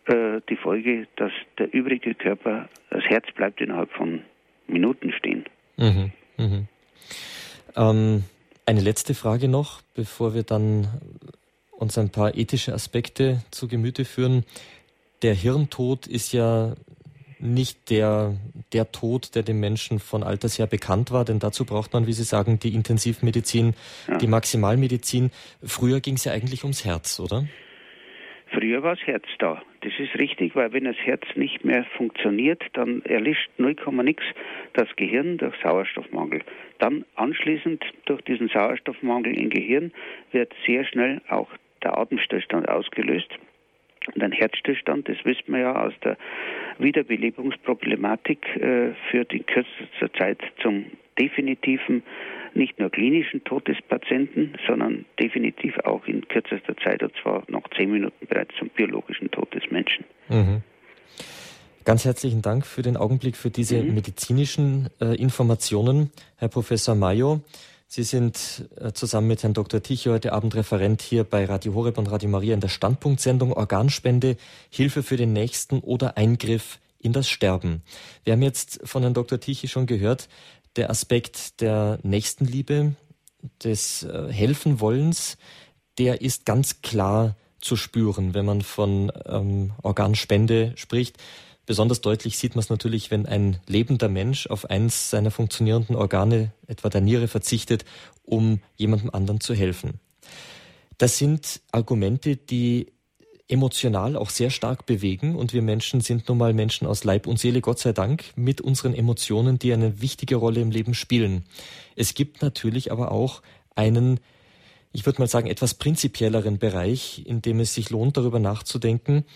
äh, die Folge, dass der übrige Körper, das Herz bleibt innerhalb von Minuten stehen. Mhm, mhm. Ähm, eine letzte Frage noch, bevor wir dann uns ein paar ethische Aspekte zu Gemüte führen. Der Hirntod ist ja nicht der, der Tod, der dem Menschen von alters her bekannt war, denn dazu braucht man, wie Sie sagen, die Intensivmedizin, ja. die Maximalmedizin. Früher ging es ja eigentlich ums Herz, oder? Früher war das Herz da. Das ist richtig, weil wenn das Herz nicht mehr funktioniert, dann erlischt 0, nix das Gehirn durch Sauerstoffmangel. Dann anschließend durch diesen Sauerstoffmangel im Gehirn wird sehr schnell auch der Atemstillstand ausgelöst. Und ein Herzstillstand, das wissen wir ja aus der Wiederbelebungsproblematik, äh, führt in kürzester Zeit zum definitiven, nicht nur klinischen Tod des Patienten, sondern definitiv auch in kürzester Zeit, und zwar nach zehn Minuten bereits zum biologischen Tod des Menschen. Mhm. Ganz herzlichen Dank für den Augenblick, für diese mhm. medizinischen äh, Informationen, Herr Professor Mayo. Sie sind äh, zusammen mit Herrn Dr. Tichy heute Abend Referent hier bei Radio Horeb und Radio Maria in der Standpunktsendung Organspende, Hilfe für den Nächsten oder Eingriff in das Sterben. Wir haben jetzt von Herrn Dr. Tichy schon gehört, der Aspekt der Nächstenliebe, des äh, Helfenwollens, der ist ganz klar zu spüren, wenn man von ähm, Organspende spricht. Besonders deutlich sieht man es natürlich, wenn ein lebender Mensch auf eins seiner funktionierenden Organe, etwa der Niere, verzichtet, um jemandem anderen zu helfen. Das sind Argumente, die emotional auch sehr stark bewegen und wir Menschen sind nun mal Menschen aus Leib und Seele, Gott sei Dank, mit unseren Emotionen, die eine wichtige Rolle im Leben spielen. Es gibt natürlich aber auch einen, ich würde mal sagen, etwas prinzipielleren Bereich, in dem es sich lohnt, darüber nachzudenken,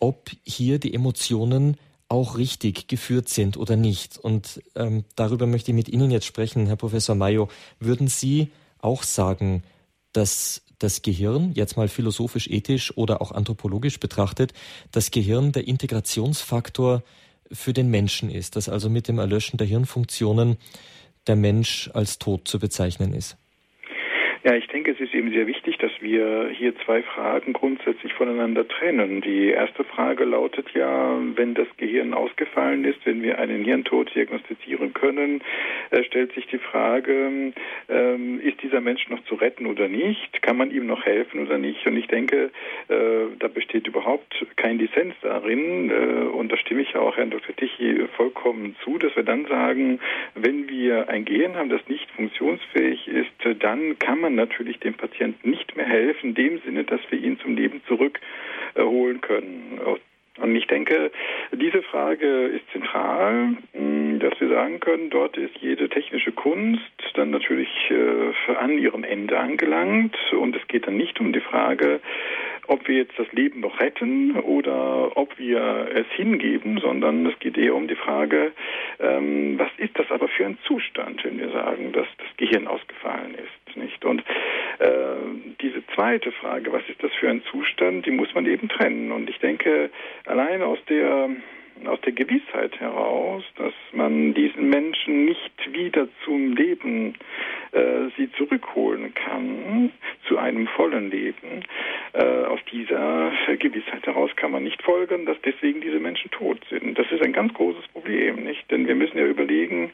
ob hier die Emotionen auch richtig geführt sind oder nicht. Und ähm, darüber möchte ich mit Ihnen jetzt sprechen, Herr Professor Mayo. Würden Sie auch sagen, dass das Gehirn, jetzt mal philosophisch, ethisch oder auch anthropologisch betrachtet, das Gehirn der Integrationsfaktor für den Menschen ist, dass also mit dem Erlöschen der Hirnfunktionen der Mensch als tot zu bezeichnen ist? Ja, ich denke, es ist eben sehr wichtig, dass wir hier zwei Fragen grundsätzlich voneinander trennen. Die erste Frage lautet ja, wenn das Gehirn ausgefallen ist, wenn wir einen Hirntod diagnostizieren können, äh, stellt sich die Frage, ähm, ist dieser Mensch noch zu retten oder nicht? Kann man ihm noch helfen oder nicht? Und ich denke, äh, da besteht überhaupt kein Dissens darin. Äh, und da stimme ich auch Herrn Dr. Tichy vollkommen zu, dass wir dann sagen, wenn wir ein Gehirn haben, das nicht funktionsfähig ist, dann kann man natürlich dem Patienten nicht mehr helfen, in dem Sinne, dass wir ihn zum Leben zurückholen können. Und ich denke, diese Frage ist zentral, hm, dass wir sagen können, dort ist jede technische Kunst dann natürlich äh, an ihrem Ende angelangt. Und es geht dann nicht um die Frage, ob wir jetzt das Leben noch retten oder ob wir es hingeben, sondern es geht eher um die Frage, ähm, was ist das aber für ein Zustand, wenn wir sagen, dass das Gehirn ausgefallen ist, nicht? Und äh, diese zweite Frage, was ist das für ein Zustand, die muss man eben trennen. Und ich denke, allein aus der aus der Gewissheit heraus, dass man diesen Menschen nicht wieder zum Leben äh, sie zurückholen kann, zu einem vollen Leben. Äh, aus dieser Gewissheit heraus kann man nicht folgern, dass deswegen diese Menschen tot sind. Das ist ein ganz großes Problem, nicht? Denn wir müssen ja überlegen,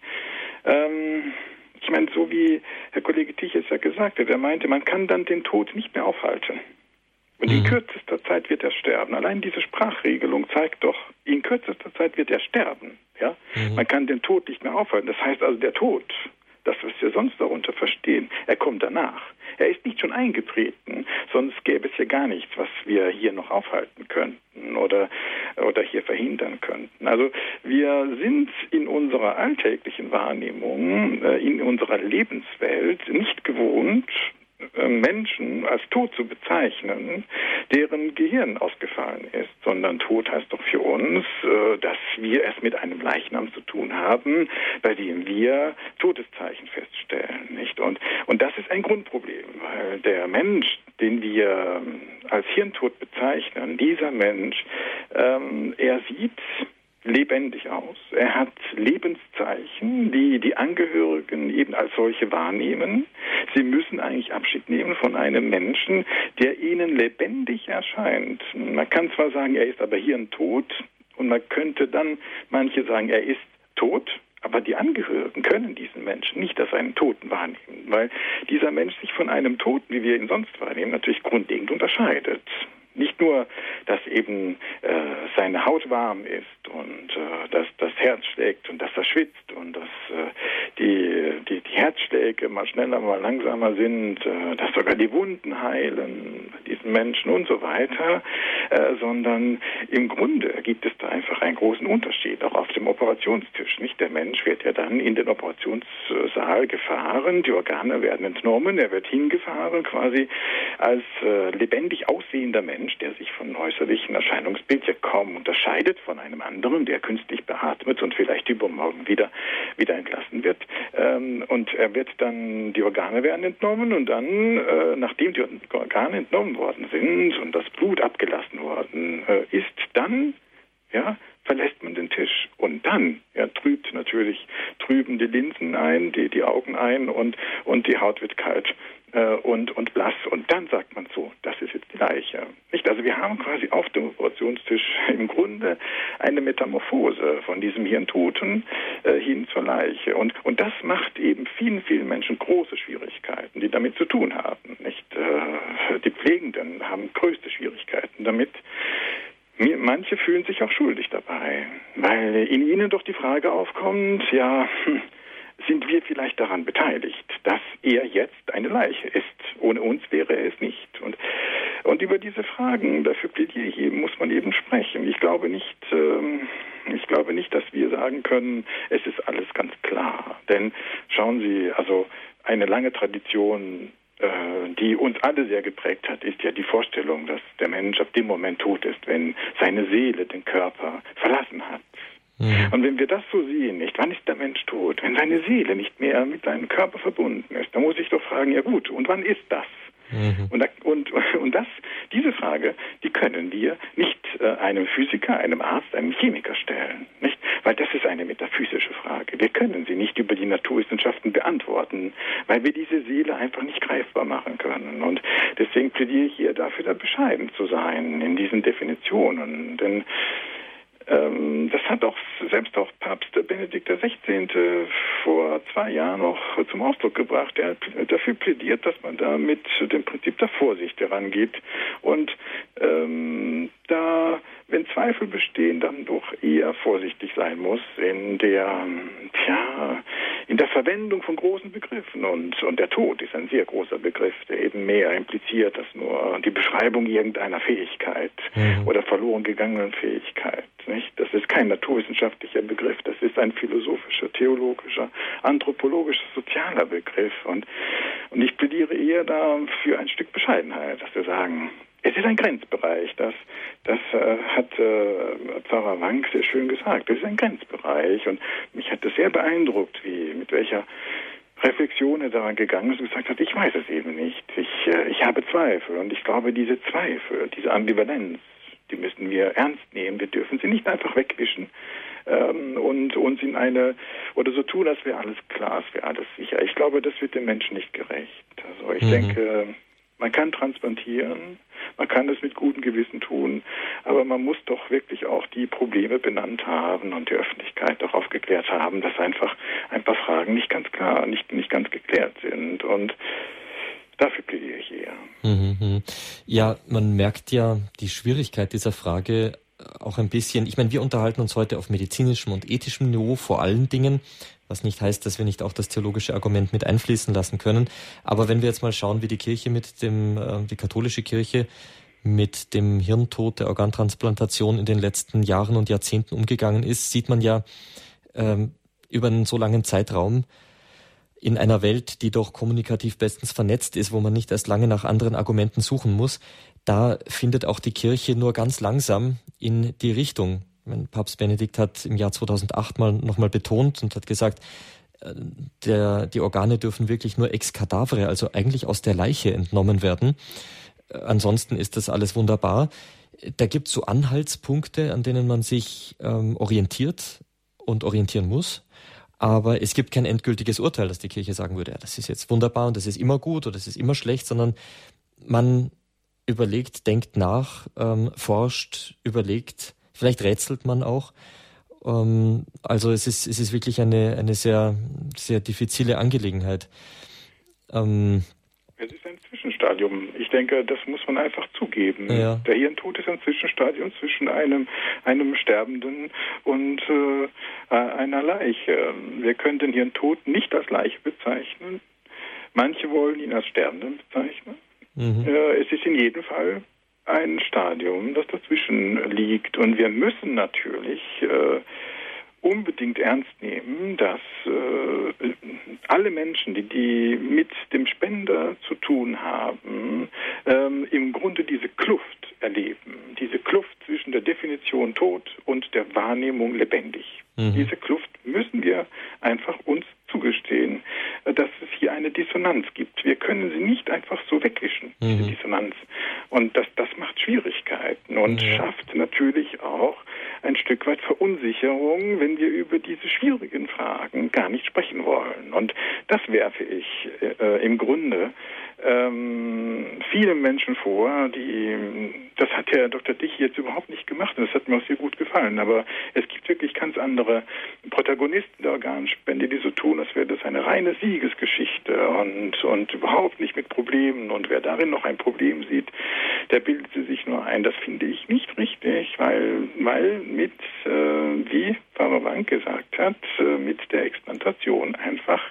ähm, ich meine, so wie Herr Kollege Tiches ja gesagt hat, er meinte, man kann dann den Tod nicht mehr aufhalten. Und in mhm. kürzester Zeit wird er sterben. Allein diese Sprachregelung zeigt doch, in kürzester Zeit wird er sterben. Ja? Mhm. Man kann den Tod nicht mehr aufhalten. Das heißt also, der Tod, das, was wir sonst darunter verstehen, er kommt danach. Er ist nicht schon eingetreten, sonst gäbe es ja gar nichts, was wir hier noch aufhalten könnten oder, oder hier verhindern könnten. Also wir sind in unserer alltäglichen Wahrnehmung, äh, in unserer Lebenswelt nicht gewohnt, Menschen als tot zu bezeichnen, deren Gehirn ausgefallen ist, sondern Tod heißt doch für uns, äh, dass wir es mit einem Leichnam zu tun haben, bei dem wir Todeszeichen feststellen, nicht? Und, und das ist ein Grundproblem, weil der Mensch, den wir ähm, als Hirntod bezeichnen, dieser Mensch, ähm, er sieht lebendig aus. Er hat Lebenszeichen, die die Angehörigen eben als solche wahrnehmen. Sie müssen eigentlich Abschied nehmen von einem Menschen, der ihnen lebendig erscheint. Man kann zwar sagen, er ist aber hier ein Tod, und man könnte dann manche sagen, er ist tot, aber die Angehörigen können diesen Menschen nicht als einen Toten wahrnehmen, weil dieser Mensch sich von einem Toten, wie wir ihn sonst wahrnehmen, natürlich grundlegend unterscheidet. Nicht nur, dass eben äh, seine Haut warm ist und äh, dass das Herz schlägt und dass er schwitzt und dass äh, die, die, die Herzschläge mal schneller, mal langsamer sind, äh, dass sogar die Wunden heilen bei diesen Menschen und so weiter, äh, sondern im Grunde gibt es da einfach einen großen Unterschied, auch auf dem Operationstisch. Nicht der Mensch wird ja dann in den Operationssaal gefahren, die Organe werden entnommen, er wird hingefahren quasi als äh, lebendig aussehender Mensch Mensch, der sich von äußerlichen Erscheinungsbild ja kaum unterscheidet von einem anderen, der künstlich beatmet und vielleicht übermorgen wieder, wieder entlassen wird. Ähm, und er wird dann, die Organe werden entnommen und dann, äh, nachdem die Organe entnommen worden sind und das Blut abgelassen worden äh, ist, dann, ja, verlässt man den Tisch. Und dann ja, trübt natürlich, trüben die Linsen ein, die, die Augen ein und, und die Haut wird kalt äh, und, und blass. Und dann sagt man so, das ist jetzt die Leiche. Nicht? Also wir haben quasi auf dem Operationstisch im Grunde eine Metamorphose von diesem Hirntoten äh, hin zur Leiche. Und, und das macht eben vielen, vielen Menschen große Schwierigkeiten, die damit zu tun haben. Nicht? Äh, die Pflegenden haben größte Schwierigkeiten damit. Manche fühlen sich auch schuldig dabei, weil in ihnen doch die Frage aufkommt, ja, hm, sind wir vielleicht daran beteiligt, dass er jetzt eine Leiche ist. Ohne uns wäre er es nicht. Und, und über diese Fragen, dafür plädiere ich eben, muss man eben sprechen. Ich glaube nicht, ähm, ich glaube nicht, dass wir sagen können, es ist alles ganz klar. Denn schauen Sie, also eine lange Tradition die uns alle sehr geprägt hat, ist ja die Vorstellung, dass der Mensch ab dem Moment tot ist, wenn seine Seele den Körper verlassen hat. Mhm. Und wenn wir das so sehen, nicht, wann ist der Mensch tot? Wenn seine Seele nicht mehr mit seinem Körper verbunden ist, dann muss ich doch fragen, ja gut, und wann ist das? Mhm. Und, und, [laughs] und das, diese Frage, die können wir nicht äh, einem Physiker, einem Arzt, einem Chemiker stellen, nicht? Weil das ist eine metaphysische Frage. Wir können sie nicht über die Naturwissenschaften beantworten, weil wir diese Seele einfach nicht greifbar machen können. Und deswegen plädiere ich hier dafür, da bescheiden zu sein in diesen Definitionen. Denn das hat auch selbst auch Papst Benedikt XVI. vor zwei Jahren noch zum Ausdruck gebracht. Er hat dafür plädiert, dass man da mit dem Prinzip der Vorsicht herangeht und ähm, da, wenn Zweifel bestehen, dann doch eher vorsichtig sein muss in der, tja, in der Verwendung von großen Begriffen. Und, und der Tod ist ein sehr großer Begriff, der eben mehr impliziert als nur die Beschreibung irgendeiner Fähigkeit mhm. oder verloren gegangenen Fähigkeit. Nicht? Das ist kein naturwissenschaftlicher Begriff, das ist ein philosophischer, theologischer, anthropologischer, sozialer Begriff. Und, und ich plädiere eher da für ein Stück Bescheidenheit, dass wir sagen, es ist ein Grenzbereich. Das, das äh, hat äh, Pfarrer Wank sehr schön gesagt. Das ist ein Grenzbereich. Und mich hat das sehr beeindruckt, wie, mit welcher Reflexion er daran gegangen ist und gesagt hat, ich weiß es eben nicht. Ich, äh, ich habe Zweifel. Und ich glaube, diese Zweifel, diese Ambivalenz, die müssen wir ernst nehmen. Wir dürfen sie nicht einfach wegwischen ähm, und uns in eine oder so tun, als wäre alles klar, als wäre alles sicher. Ich glaube, das wird dem Menschen nicht gerecht. Also ich mhm. denke, man kann transplantieren, man kann es mit gutem Gewissen tun, aber man muss doch wirklich auch die Probleme benannt haben und die Öffentlichkeit auch aufgeklärt haben, dass einfach ein paar Fragen nicht ganz klar, nicht, nicht ganz geklärt sind. Und dafür plädiere ich eher. Mhm, mhm. Ja, man merkt ja die Schwierigkeit dieser Frage auch ein bisschen. Ich meine, wir unterhalten uns heute auf medizinischem und ethischem Niveau vor allen Dingen was nicht heißt, dass wir nicht auch das theologische Argument mit einfließen lassen können. Aber wenn wir jetzt mal schauen, wie die Kirche mit dem, äh, die katholische Kirche mit dem Hirntod der Organtransplantation in den letzten Jahren und Jahrzehnten umgegangen ist, sieht man ja ähm, über einen so langen Zeitraum in einer Welt, die doch kommunikativ bestens vernetzt ist, wo man nicht erst lange nach anderen Argumenten suchen muss, da findet auch die Kirche nur ganz langsam in die Richtung mein Papst Benedikt hat im Jahr 2008 mal nochmal betont und hat gesagt, äh, der, die Organe dürfen wirklich nur ex cadavere, also eigentlich aus der Leiche entnommen werden. ansonsten ist das alles wunderbar. Da gibt es so Anhaltspunkte, an denen man sich ähm, orientiert und orientieren muss. Aber es gibt kein endgültiges Urteil, dass die Kirche sagen würde, ja, das ist jetzt wunderbar und das ist immer gut oder das ist immer schlecht, sondern man überlegt, denkt nach, ähm, forscht, überlegt, vielleicht rätselt man auch. Ähm, also es ist, es ist wirklich eine, eine sehr, sehr diffizile Angelegenheit. Ähm, es ist ein Zwischenstadium. Ich denke, das muss man einfach zugeben. Ja. Der Hirntod ist ein Zwischenstadium zwischen einem, einem Sterbenden und äh, einer Leiche. Wir können den Hirntod nicht als Leiche bezeichnen. Manche wollen ihn als Sterbenden bezeichnen. Mhm. Äh, es ist in jedem Fall ein Stadium, das dazwischen liegt. Und wir müssen natürlich äh, unbedingt ernst nehmen, dass äh, alle Menschen, die, die mit dem Spender zu tun haben, ähm, im Grunde diese Kluft erleben. Diese Kluft zwischen der Definition Tod und der Wahrnehmung lebendig. Mhm. Diese Kluft müssen wir einfach uns zugestehen, äh, dass es hier eine Dissonanz gibt. Wir können sie nicht einfach so wegwischen, mhm. diese Dissonanz. Und das, das macht Schwierigkeiten und ja. schafft natürlich auch ein Stück weit Verunsicherung, wenn wir über diese schwierigen Fragen gar nicht sprechen wollen. Und das werfe ich äh, im Grunde ähm, vielen Menschen vor, die, das hat Herr Dr. Dich jetzt überhaupt nicht gemacht und das hat mir auch sehr gut gefallen, aber es gibt wirklich ganz andere Protagonisten der Organspende, die so tun, als wäre das eine reine Siegesgeschichte und, und überhaupt nicht mit Problemen und wer darin noch ein Problem sieht, der bildet sie sich nur ein. Das finde ich nicht richtig, weil, weil mit, äh, wie Pfarrer Wank gesagt hat, äh, mit der Explantation einfach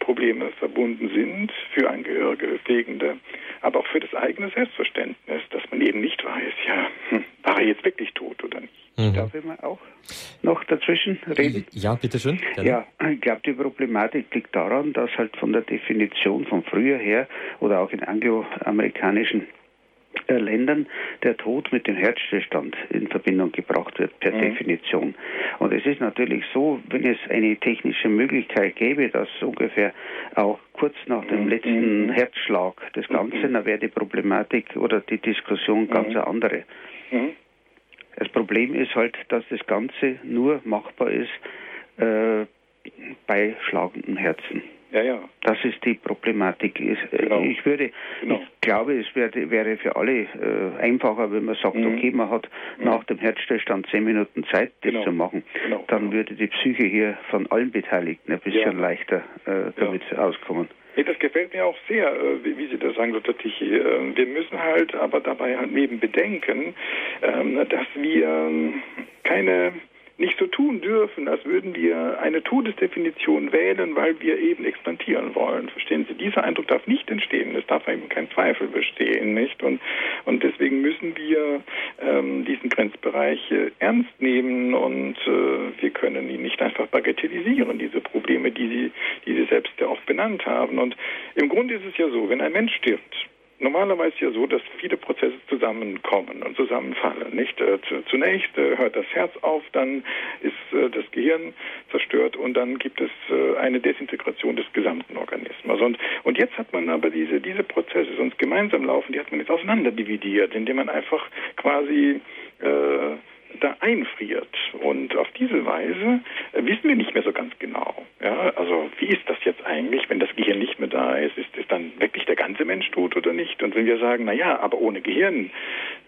Probleme verbunden sind für Angehörige, Pflegende, aber auch für das eigene Selbstverständnis, dass man eben nicht weiß, ja, hm, war er jetzt wirklich tot oder nicht. Mhm. Darf ich mal auch noch dazwischen reden? Ja, bitteschön. Gerne. Ja, ich glaube, die Problematik liegt daran, dass halt von der Definition von früher her oder auch in angloamerikanischen Ländern der Tod mit dem Herzstillstand in Verbindung gebracht wird, per mhm. Definition. Und es ist natürlich so, wenn es eine technische Möglichkeit gäbe, dass ungefähr auch kurz nach dem mhm. letzten mhm. Herzschlag das Ganze, mhm. dann wäre die Problematik oder die Diskussion ganz mhm. eine andere. Mhm. Das Problem ist halt, dass das Ganze nur machbar ist äh, bei schlagendem Herzen. Ja, ja. Das ist die Problematik. Äh, genau. Ich würde, genau. ich glaube, es wäre, wäre für alle äh, einfacher, wenn man sagt, mhm. okay, man hat mhm. nach dem Herzstillstand zehn Minuten Zeit, das genau. zu machen. Genau. Dann genau. würde die Psyche hier von allen Beteiligten ein bisschen ja. leichter äh, damit ja. auskommen. Das gefällt mir auch sehr, äh, wie Sie das sagen, Dr. Tichy. Wir müssen halt aber dabei halt neben bedenken, ähm, dass wir ähm, keine nicht so tun dürfen, als würden wir eine Todesdefinition wählen, weil wir eben expandieren wollen. Verstehen Sie? Dieser Eindruck darf nicht entstehen. Es darf eben kein Zweifel bestehen, nicht? Und, und deswegen müssen wir ähm, diesen Grenzbereich äh, ernst nehmen und äh, wir können ihn nicht einfach bagatellisieren, diese Probleme, die Sie, die Sie selbst ja auch benannt haben. Und im Grunde ist es ja so, wenn ein Mensch stirbt, normalerweise ja so, dass viele Prozesse zusammenkommen und zusammenfallen. Nicht äh, zunächst äh, hört das Herz auf, dann ist äh, das Gehirn zerstört und dann gibt es eine Desintegration des gesamten Organismus. Und und jetzt hat man aber diese diese Prozesse, sonst gemeinsam laufen, die hat man jetzt auseinanderdividiert, indem man einfach quasi äh, da einfriert. Und auf diese Weise äh, wissen wir nicht mehr so ganz genau. Ja, also wie ist das jetzt eigentlich, wenn das Gehirn nicht mehr da ist? Ist, ist dann wirklich der ganze Mensch tot oder nicht? Und wenn wir sagen, na ja, aber ohne Gehirn,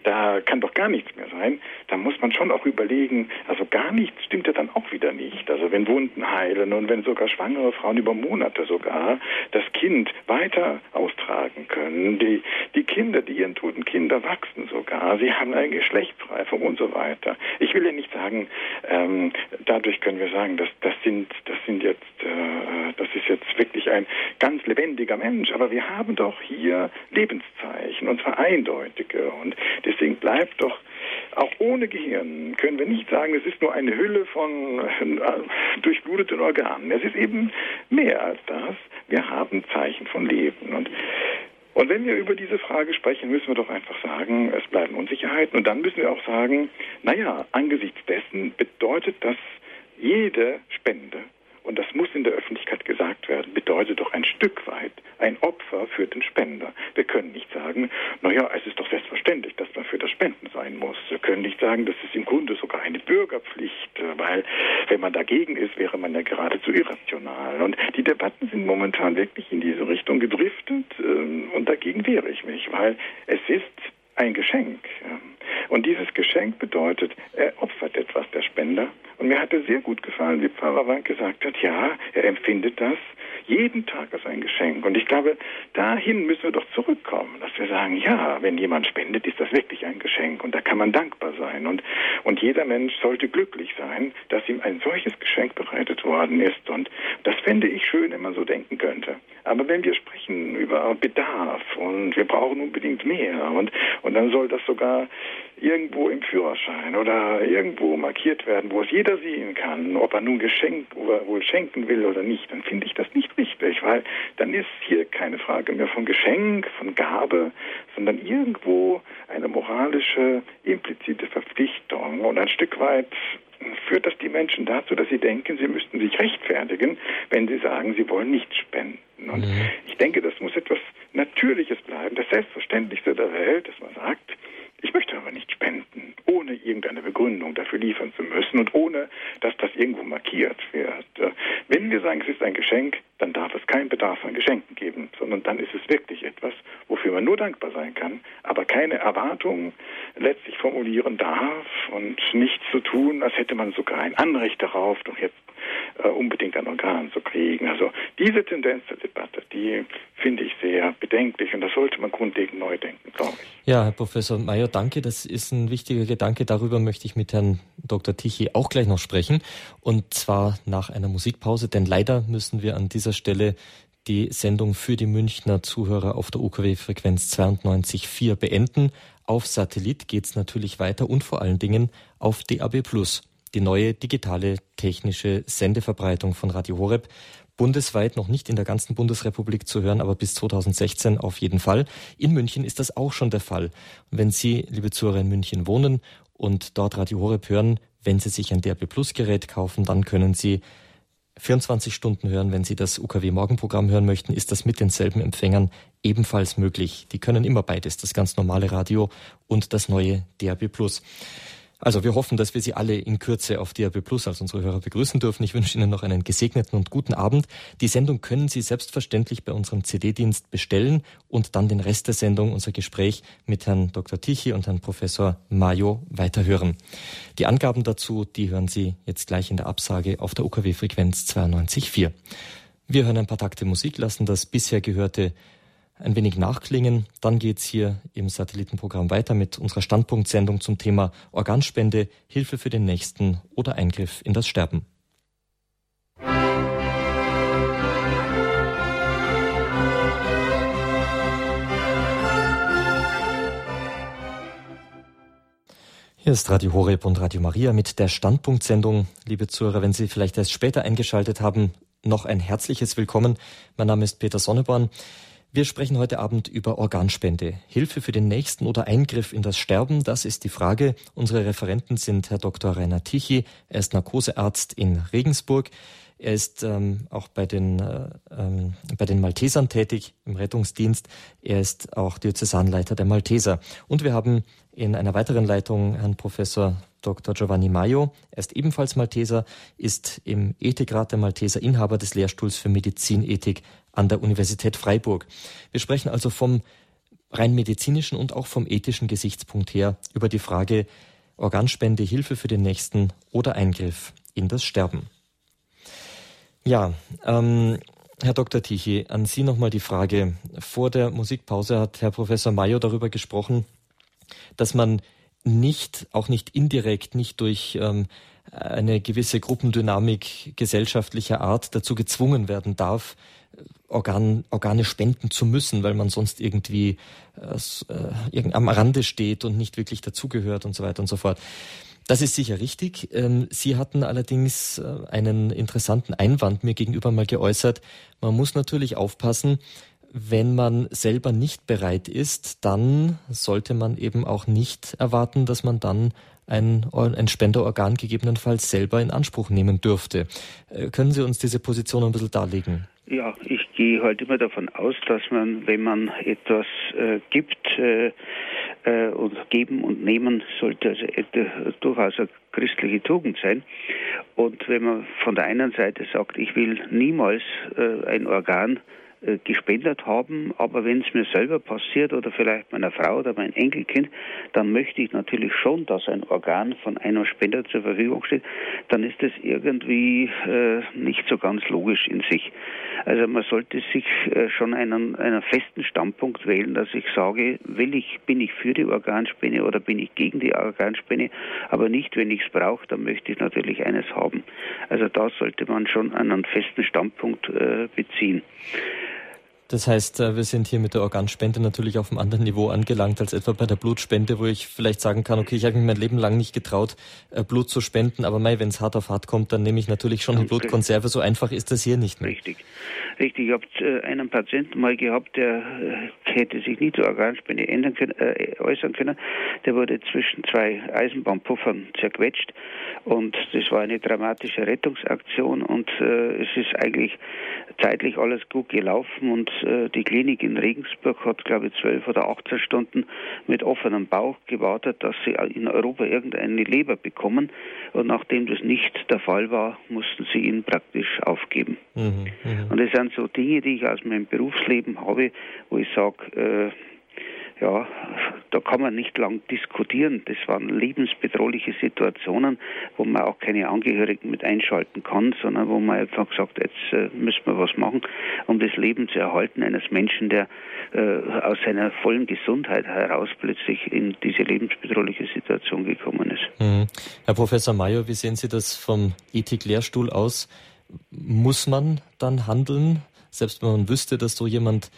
da kann doch gar nichts mehr sein, dann muss man schon auch überlegen, also gar nichts stimmt ja dann auch wieder nicht. Also wenn Wunden heilen und wenn sogar schwangere Frauen über Monate sogar das Kind weiter austragen können, die, die Kinder, die ihren toten Kinder wachsen sogar, sie haben eine Geschlechtsreife und so weiter. Ich will ja nicht sagen, ähm, dadurch können wir sagen, dass das sind, das sind jetzt, äh, das ist jetzt wirklich ein ganz lebendiger Mensch, aber wir haben doch hier Lebenszeichen und zwar eindeutige und deswegen bleibt doch auch ohne Gehirn können wir nicht sagen, es ist nur eine Hülle von äh, durchbluteten Organen. Es ist eben mehr als das. Wir haben Zeichen von Leben. Und und wenn wir über diese Frage sprechen, müssen wir doch einfach sagen, es bleiben Unsicherheiten. Und dann müssen wir auch sagen, naja, angesichts dessen bedeutet das jede Spende und das muss in der Öffentlichkeit gesagt werden, bedeutet doch ein Stück weit ein Opfer für den Spender. Wir können nicht sagen, naja, es ist doch selbstverständlich, dass man für das Spenden sein muss. Wir können nicht sagen, das ist im Grunde sogar eine Bürgerpflicht, weil wenn man dagegen ist, wäre man ja geradezu irrational. Und die Debatten sind momentan wirklich in diese Richtung gedriftet ähm, und dagegen wehre ich mich, weil es ist ein Geschenk. Und dieses Geschenk bedeutet, er opfert etwas, der Spender. Und mir hatte sehr gut gefallen, wie Pfarrer Wank gesagt hat, ja, er empfindet das jeden Tag als ein Geschenk. Und ich glaube, dahin müssen wir doch zurückkommen, dass wir sagen, ja, wenn jemand spendet, ist das wirklich ein Geschenk und da kann man dankbar sein. Und, und jeder Mensch sollte glücklich sein, dass ihm ein solches Geschenk bereitet worden ist. Und das fände ich schön, wenn man so denken könnte. Aber wenn wir sprechen über Bedarf und wir brauchen unbedingt mehr und, und dann soll das sogar irgendwo im Führerschein oder irgendwo markiert werden, wo es jeder sehen kann, ob er nun geschenkt oder wohl schenken will oder nicht, dann finde ich das nicht richtig, weil dann ist hier keine Frage mehr von Geschenk, von Gabe, sondern irgendwo eine moralische, implizite Verpflichtung und ein Stück weit führt das die Menschen dazu, dass sie denken, sie müssten sich rechtfertigen, wenn sie sagen, sie wollen nicht spenden. Und mhm. ich denke, das muss etwas Natürliches bleiben, das Selbstverständlichste der Welt, dass man sagt, ich möchte aber nicht spenden, ohne irgendeine Begründung dafür liefern zu müssen und ohne, dass das irgendwo markiert wird. Wenn wir sagen, es ist ein Geschenk, dann darf es keinen Bedarf an Geschenken geben, sondern dann ist es wirklich etwas, wofür man nur dankbar sein kann, aber keine Erwartungen letztlich formulieren darf und nichts zu tun, als hätte man sogar ein Anrecht darauf, doch jetzt äh, unbedingt ein Organ zu kriegen. Also diese Tendenz der Debatte, die finde ich sehr bedenklich und da sollte man grundlegend neu denken, glaube ich. Ja, Herr Professor Mayer, danke. Das ist ein wichtiger Gedanke. Darüber möchte ich mit Herrn Dr. Tichy auch gleich noch sprechen und zwar nach einer Musikpause, denn leider müssen wir an dieser Stelle die Sendung für die Münchner Zuhörer auf der UKW-Frequenz 92.4 beenden. Auf Satellit geht es natürlich weiter und vor allen Dingen auf DAB+ die neue digitale technische Sendeverbreitung von Radio Horeb. Bundesweit noch nicht in der ganzen Bundesrepublik zu hören, aber bis 2016 auf jeden Fall. In München ist das auch schon der Fall. wenn Sie, liebe Zuhörer in München wohnen und dort Radio Horeb hören, wenn Sie sich ein DRB Plus Gerät kaufen, dann können Sie 24 Stunden hören. Wenn Sie das UKW Morgenprogramm hören möchten, ist das mit denselben Empfängern ebenfalls möglich. Die können immer beides, das ganz normale Radio und das neue DRB Plus. Also wir hoffen, dass wir Sie alle in Kürze auf DRB Plus als unsere Hörer begrüßen dürfen. Ich wünsche Ihnen noch einen gesegneten und guten Abend. Die Sendung können Sie selbstverständlich bei unserem CD-Dienst bestellen und dann den Rest der Sendung, unser Gespräch mit Herrn Dr. Tichy und Herrn Professor Mayo weiterhören. Die Angaben dazu, die hören Sie jetzt gleich in der Absage auf der UKW-Frequenz 92.4. Wir hören ein paar Takte Musik, lassen das bisher gehörte ein wenig nachklingen. Dann geht's hier im Satellitenprogramm weiter mit unserer Standpunktsendung zum Thema Organspende, Hilfe für den Nächsten oder Eingriff in das Sterben. Hier ist Radio Horeb und Radio Maria mit der Standpunktsendung. Liebe Zuhörer, wenn Sie vielleicht erst später eingeschaltet haben, noch ein herzliches Willkommen. Mein Name ist Peter Sonneborn. Wir sprechen heute Abend über Organspende. Hilfe für den Nächsten oder Eingriff in das Sterben, das ist die Frage. Unsere Referenten sind Herr Dr. Rainer Tichy, er ist Narkosearzt in Regensburg. Er ist ähm, auch bei den, äh, ähm, bei den Maltesern tätig im Rettungsdienst. Er ist auch Diözesanleiter der Malteser. Und wir haben in einer weiteren Leitung Herrn Professor Dr. Giovanni Maio. Er ist ebenfalls Malteser, ist im Ethikrat der Malteser Inhaber des Lehrstuhls für Medizinethik an der Universität Freiburg. Wir sprechen also vom rein medizinischen und auch vom ethischen Gesichtspunkt her über die Frage Organspende, Hilfe für den Nächsten oder Eingriff in das Sterben. Ja, ähm, Herr Dr. Tichy, an Sie nochmal die Frage. Vor der Musikpause hat Herr Professor Mayo darüber gesprochen, dass man nicht, auch nicht indirekt, nicht durch ähm, eine gewisse Gruppendynamik gesellschaftlicher Art dazu gezwungen werden darf, Organ, Organe spenden zu müssen, weil man sonst irgendwie äh, am Rande steht und nicht wirklich dazugehört und so weiter und so fort. Das ist sicher richtig. Ähm, Sie hatten allerdings äh, einen interessanten Einwand mir gegenüber mal geäußert. Man muss natürlich aufpassen, wenn man selber nicht bereit ist, dann sollte man eben auch nicht erwarten, dass man dann ein, ein Spenderorgan gegebenenfalls selber in Anspruch nehmen dürfte. Äh, können Sie uns diese Position ein bisschen darlegen? Ja, ich gehe halt immer davon aus, dass man, wenn man etwas äh, gibt, äh, äh, und geben und nehmen sollte also äh, durchaus eine christliche Tugend sein. Und wenn man von der einen Seite sagt, ich will niemals ein Organ äh, gespendet haben, aber wenn es mir selber passiert oder vielleicht meiner Frau oder mein Enkelkind, dann möchte ich natürlich schon, dass ein Organ von einem Spender zur Verfügung steht, dann ist das irgendwie äh, nicht so ganz logisch in sich. Also man sollte sich äh, schon einen, einen festen Standpunkt wählen, dass ich sage, will ich, bin ich für die Organspende oder bin ich gegen die Organspende, aber nicht, wenn ich es brauche, dann möchte ich natürlich eines haben. Also da sollte man schon einen festen Standpunkt äh, beziehen. Das heißt, äh, wir sind hier mit der Organspende natürlich auf einem anderen Niveau angelangt als etwa bei der Blutspende, wo ich vielleicht sagen kann, okay, ich habe mich mein Leben lang nicht getraut, äh, Blut zu spenden, aber mei, wenn es hart auf hart kommt, dann nehme ich natürlich schon eine Blutkonserve. So einfach ist das hier nicht mehr. Richtig. Richtig. Ich habe äh, einen Patienten mal gehabt, der hätte sich nie zur Organspende ändern können, äh, äußern können. Der wurde zwischen zwei Eisenbahnpuffern zerquetscht und das war eine dramatische Rettungsaktion und äh, es ist eigentlich zeitlich alles gut gelaufen und äh, die Klinik in Regensburg hat, glaube ich, zwölf oder 18 Stunden mit offenem Bauch gewartet, dass sie in Europa irgendeine Leber bekommen. Und nachdem das nicht der Fall war, mussten sie ihn praktisch aufgeben. Mhm, mh. Und das sind so Dinge, die ich aus meinem Berufsleben habe, wo ich sage, äh, ja, da kann man nicht lang diskutieren. Das waren lebensbedrohliche Situationen, wo man auch keine Angehörigen mit einschalten kann, sondern wo man einfach gesagt, jetzt äh, müssen wir was machen, um das Leben zu erhalten eines Menschen, der äh, aus seiner vollen Gesundheit heraus plötzlich in diese lebensbedrohliche Situation gekommen ist. Mhm. Herr Professor Mayer, wie sehen Sie das vom Ethik-Lehrstuhl aus? Muss man dann handeln, selbst wenn man wüsste, dass so jemand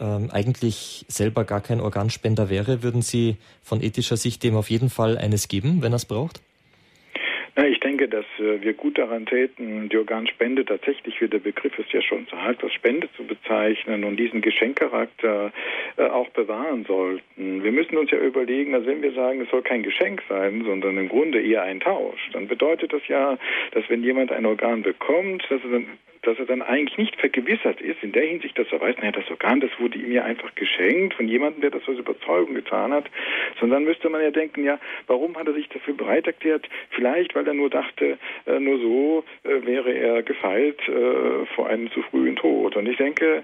ähm, eigentlich selber gar kein Organspender wäre, würden Sie von ethischer Sicht dem auf jeden Fall eines geben, wenn er es braucht? Ich denke, dass äh, wir gut daran täten, die Organspende tatsächlich, wie der Begriff es ja schon sagt, als Spende zu bezeichnen und diesen Geschenkcharakter äh, auch bewahren sollten. Wir müssen uns ja überlegen, dass wenn wir sagen, es soll kein Geschenk sein, sondern im Grunde eher ein Tausch, dann bedeutet das ja, dass wenn jemand ein Organ bekommt, dass er dann dass er dann eigentlich nicht vergewissert ist, in der Hinsicht, dass er weiß, naja, das Organ, das wurde ihm ja einfach geschenkt von jemandem, der das aus Überzeugung getan hat, sondern müsste man ja denken, ja, warum hat er sich dafür bereit erklärt? Vielleicht, weil er nur dachte, äh, nur so äh, wäre er gefeilt äh, vor einem zu frühen Tod. Und ich denke,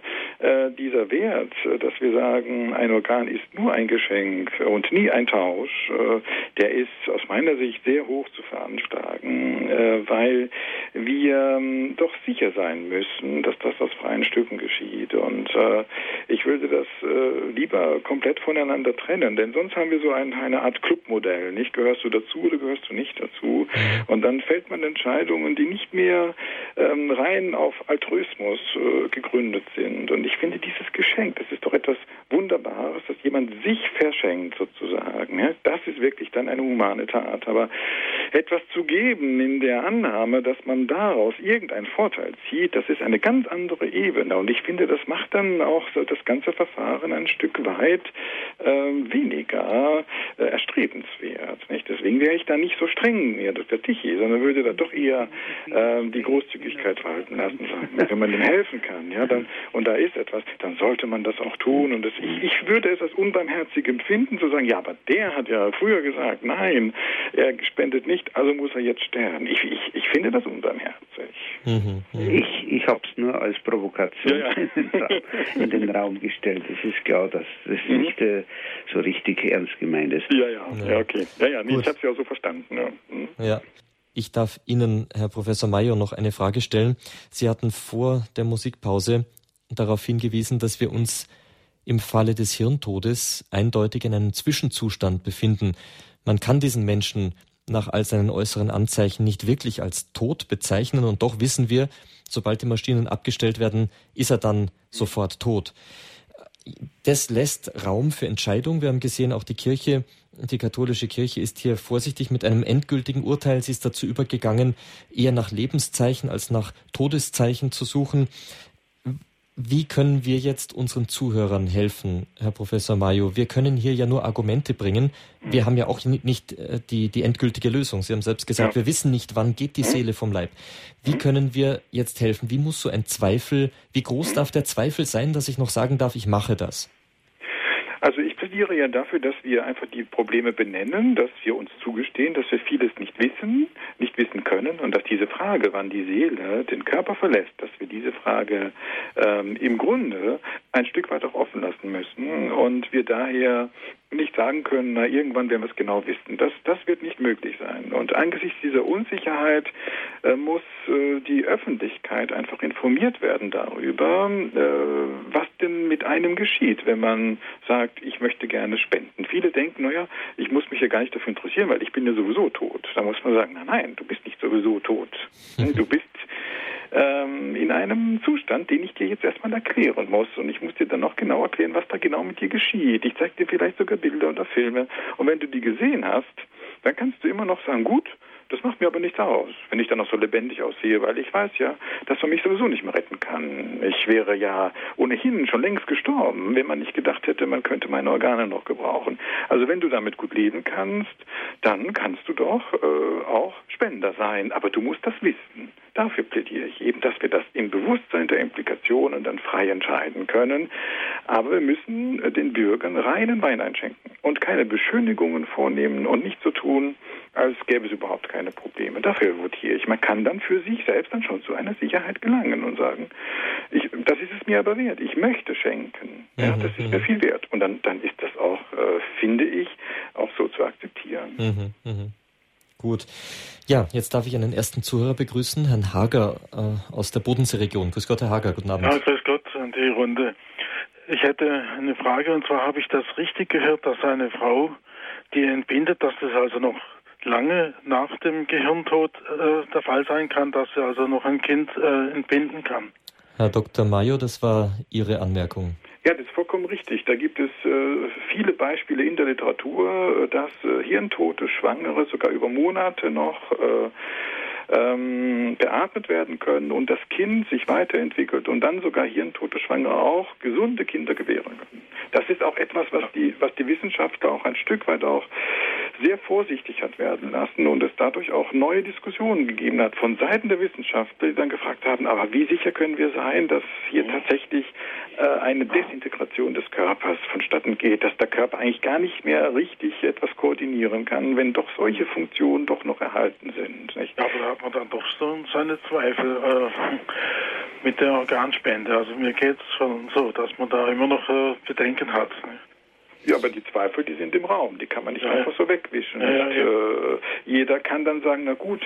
dieser Wert, dass wir sagen, ein Organ ist nur ein Geschenk und nie ein Tausch, der ist aus meiner Sicht sehr hoch zu veranschlagen, weil wir ähm, doch sicher sein sein müssen, dass das aus freien Stücken geschieht. Und äh, ich würde das äh, lieber komplett voneinander trennen, denn sonst haben wir so ein, eine Art Clubmodell. Nicht gehörst du dazu oder gehörst du nicht dazu? Mhm. Und dann fällt man Entscheidungen, die nicht mehr ähm, rein auf Altruismus äh, gegründet sind. Und ich finde dieses Geschenk, das ist doch etwas Wunderbares, dass jemand sich verschenkt sozusagen. Ja? Das ist wirklich dann eine humane Tat. Aber etwas zu geben in der Annahme, dass man daraus irgendeinen Vorteil zieht, das ist eine ganz andere Ebene. Und ich finde, das macht dann auch so das ganze Verfahren ein Stück weit äh, weniger äh, erstrebenswert. Nicht? Deswegen wäre ich da nicht so streng, ja, der Tichy, sondern würde da doch eher äh, die Großzügigkeit walten lassen. Sagen. Wenn man dem helfen kann, ja, dann, und da ist etwas, dann sollte man das auch tun. Und das, ich, ich würde es als unbarmherzig empfinden, zu sagen, ja, aber der hat ja früher gesagt, nein, er spendet nicht, also muss er jetzt sterben. Ich, ich, ich finde das unbarmherzig. Mhm, mh. Ich, ich habe es nur als Provokation ja, ja. In, den Raum, in, den Raum, gestellt. Es ist klar, dass das mhm. nicht äh, so richtig ernst gemeint ist. Ja, ja, ja, okay. Ja, ja, nee, ich habe es ja auch so verstanden. Ja. Mhm. ja. Ich darf Ihnen, Herr Professor Mayer, noch eine Frage stellen. Sie hatten vor der Musikpause darauf hingewiesen, dass wir uns im Falle des Hirntodes eindeutig in einem Zwischenzustand befinden. Man kann diesen Menschen nach all seinen äußeren Anzeichen nicht wirklich als tot bezeichnen und doch wissen wir, sobald die Maschinen abgestellt werden, ist er dann sofort tot. Das lässt Raum für Entscheidung. Wir haben gesehen, auch die Kirche, die katholische Kirche ist hier vorsichtig mit einem endgültigen Urteil. Sie ist dazu übergegangen, eher nach Lebenszeichen als nach Todeszeichen zu suchen. Wie können wir jetzt unseren Zuhörern helfen, Herr Professor Mayo? Wir können hier ja nur Argumente bringen. Wir haben ja auch nicht äh, die, die endgültige Lösung. Sie haben selbst gesagt, ja. wir wissen nicht, wann geht die hm? Seele vom Leib. Wie hm? können wir jetzt helfen? Wie muss so ein Zweifel, wie groß hm? darf der Zweifel sein, dass ich noch sagen darf, ich mache das? Also ich plädiere ja dafür, dass wir einfach die Probleme benennen, dass wir uns zugestehen, dass wir vieles nicht wissen, nicht wissen können und dass diese Frage, wann die Seele den Körper verlässt, dass wir diese Frage ähm, im Grunde ein Stück weit auch offen lassen müssen und wir daher nicht sagen können, na irgendwann werden wir es genau wissen. Das, das wird nicht möglich sein. Und angesichts dieser Unsicherheit äh, muss äh, die Öffentlichkeit einfach informiert werden darüber, äh, was denn mit einem geschieht, wenn man sagt, ich möchte gerne spenden. Viele denken, naja, ich muss mich ja gar nicht dafür interessieren, weil ich bin ja sowieso tot. Da muss man sagen, nein, nein, du bist nicht sowieso tot. [laughs] Du bist ähm, in einem Zustand, den ich dir jetzt erstmal erklären muss. Und ich muss dir dann noch genau erklären, was da genau mit dir geschieht. Ich zeige dir vielleicht sogar Bilder oder Filme. Und wenn du die gesehen hast, dann kannst du immer noch sagen, gut, das macht mir aber nichts aus, wenn ich dann noch so lebendig aussehe, weil ich weiß ja, dass man mich sowieso nicht mehr retten kann. Ich wäre ja ohnehin schon längst gestorben, wenn man nicht gedacht hätte, man könnte meine Organe noch gebrauchen. Also wenn du damit gut leben kannst, dann kannst du doch äh, auch Spender sein. Aber du musst das wissen. Dafür plädiere ich eben, dass wir das im Bewusstsein der Implikationen dann frei entscheiden können. Aber wir müssen äh, den Bürgern reinen Wein einschenken und keine Beschönigungen vornehmen und nicht so tun, als gäbe es überhaupt keine Probleme. Dafür votiere ich. Man kann dann für sich selbst dann schon zu einer Sicherheit gelangen und sagen, ich, das ist es mir aber wert. Ich möchte schenken. Ja, mhm, das ist mir mhm. viel wert. Und dann, dann ist das auch, äh, finde ich, auch so zu akzeptieren. Mhm, mh. Gut. Ja, jetzt darf ich einen ersten Zuhörer begrüßen, Herrn Hager äh, aus der Bodenseeregion. Grüß Gott, Herr Hager, guten Abend. Ja, grüß Gott an die Runde. Ich hätte eine Frage und zwar habe ich das richtig gehört, dass eine Frau, die entbindet, dass das also noch lange nach dem Gehirntod äh, der Fall sein kann, dass sie also noch ein Kind äh, entbinden kann. Herr Dr. Mayo, das war Ihre Anmerkung. Ja, das ist vollkommen richtig. Da gibt es äh, viele Beispiele in der Literatur, äh, dass äh, hirntote Schwangere sogar über Monate noch äh, ähm, beatmet werden können und das Kind sich weiterentwickelt und dann sogar hirntote Schwangere auch gesunde Kinder gebären können. Das ist auch etwas, was die, was die Wissenschaftler auch ein Stück weit auch sehr vorsichtig hat werden lassen und es dadurch auch neue Diskussionen gegeben hat von Seiten der Wissenschaftler, die dann gefragt haben, aber wie sicher können wir sein, dass hier mhm. tatsächlich äh, eine Desintegration des Körpers vonstatten geht, dass der Körper eigentlich gar nicht mehr richtig etwas koordinieren kann, wenn doch solche Funktionen doch noch erhalten sind. Nicht? Aber da hat man dann doch so seine Zweifel äh, mit der Organspende. Also mir geht es schon so, dass man da immer noch äh, Bedenken hat. Nicht? Ja, aber die Zweifel, die sind im Raum, die kann man nicht ja. einfach so wegwischen. Ja, ja, äh, jeder kann dann sagen, na gut,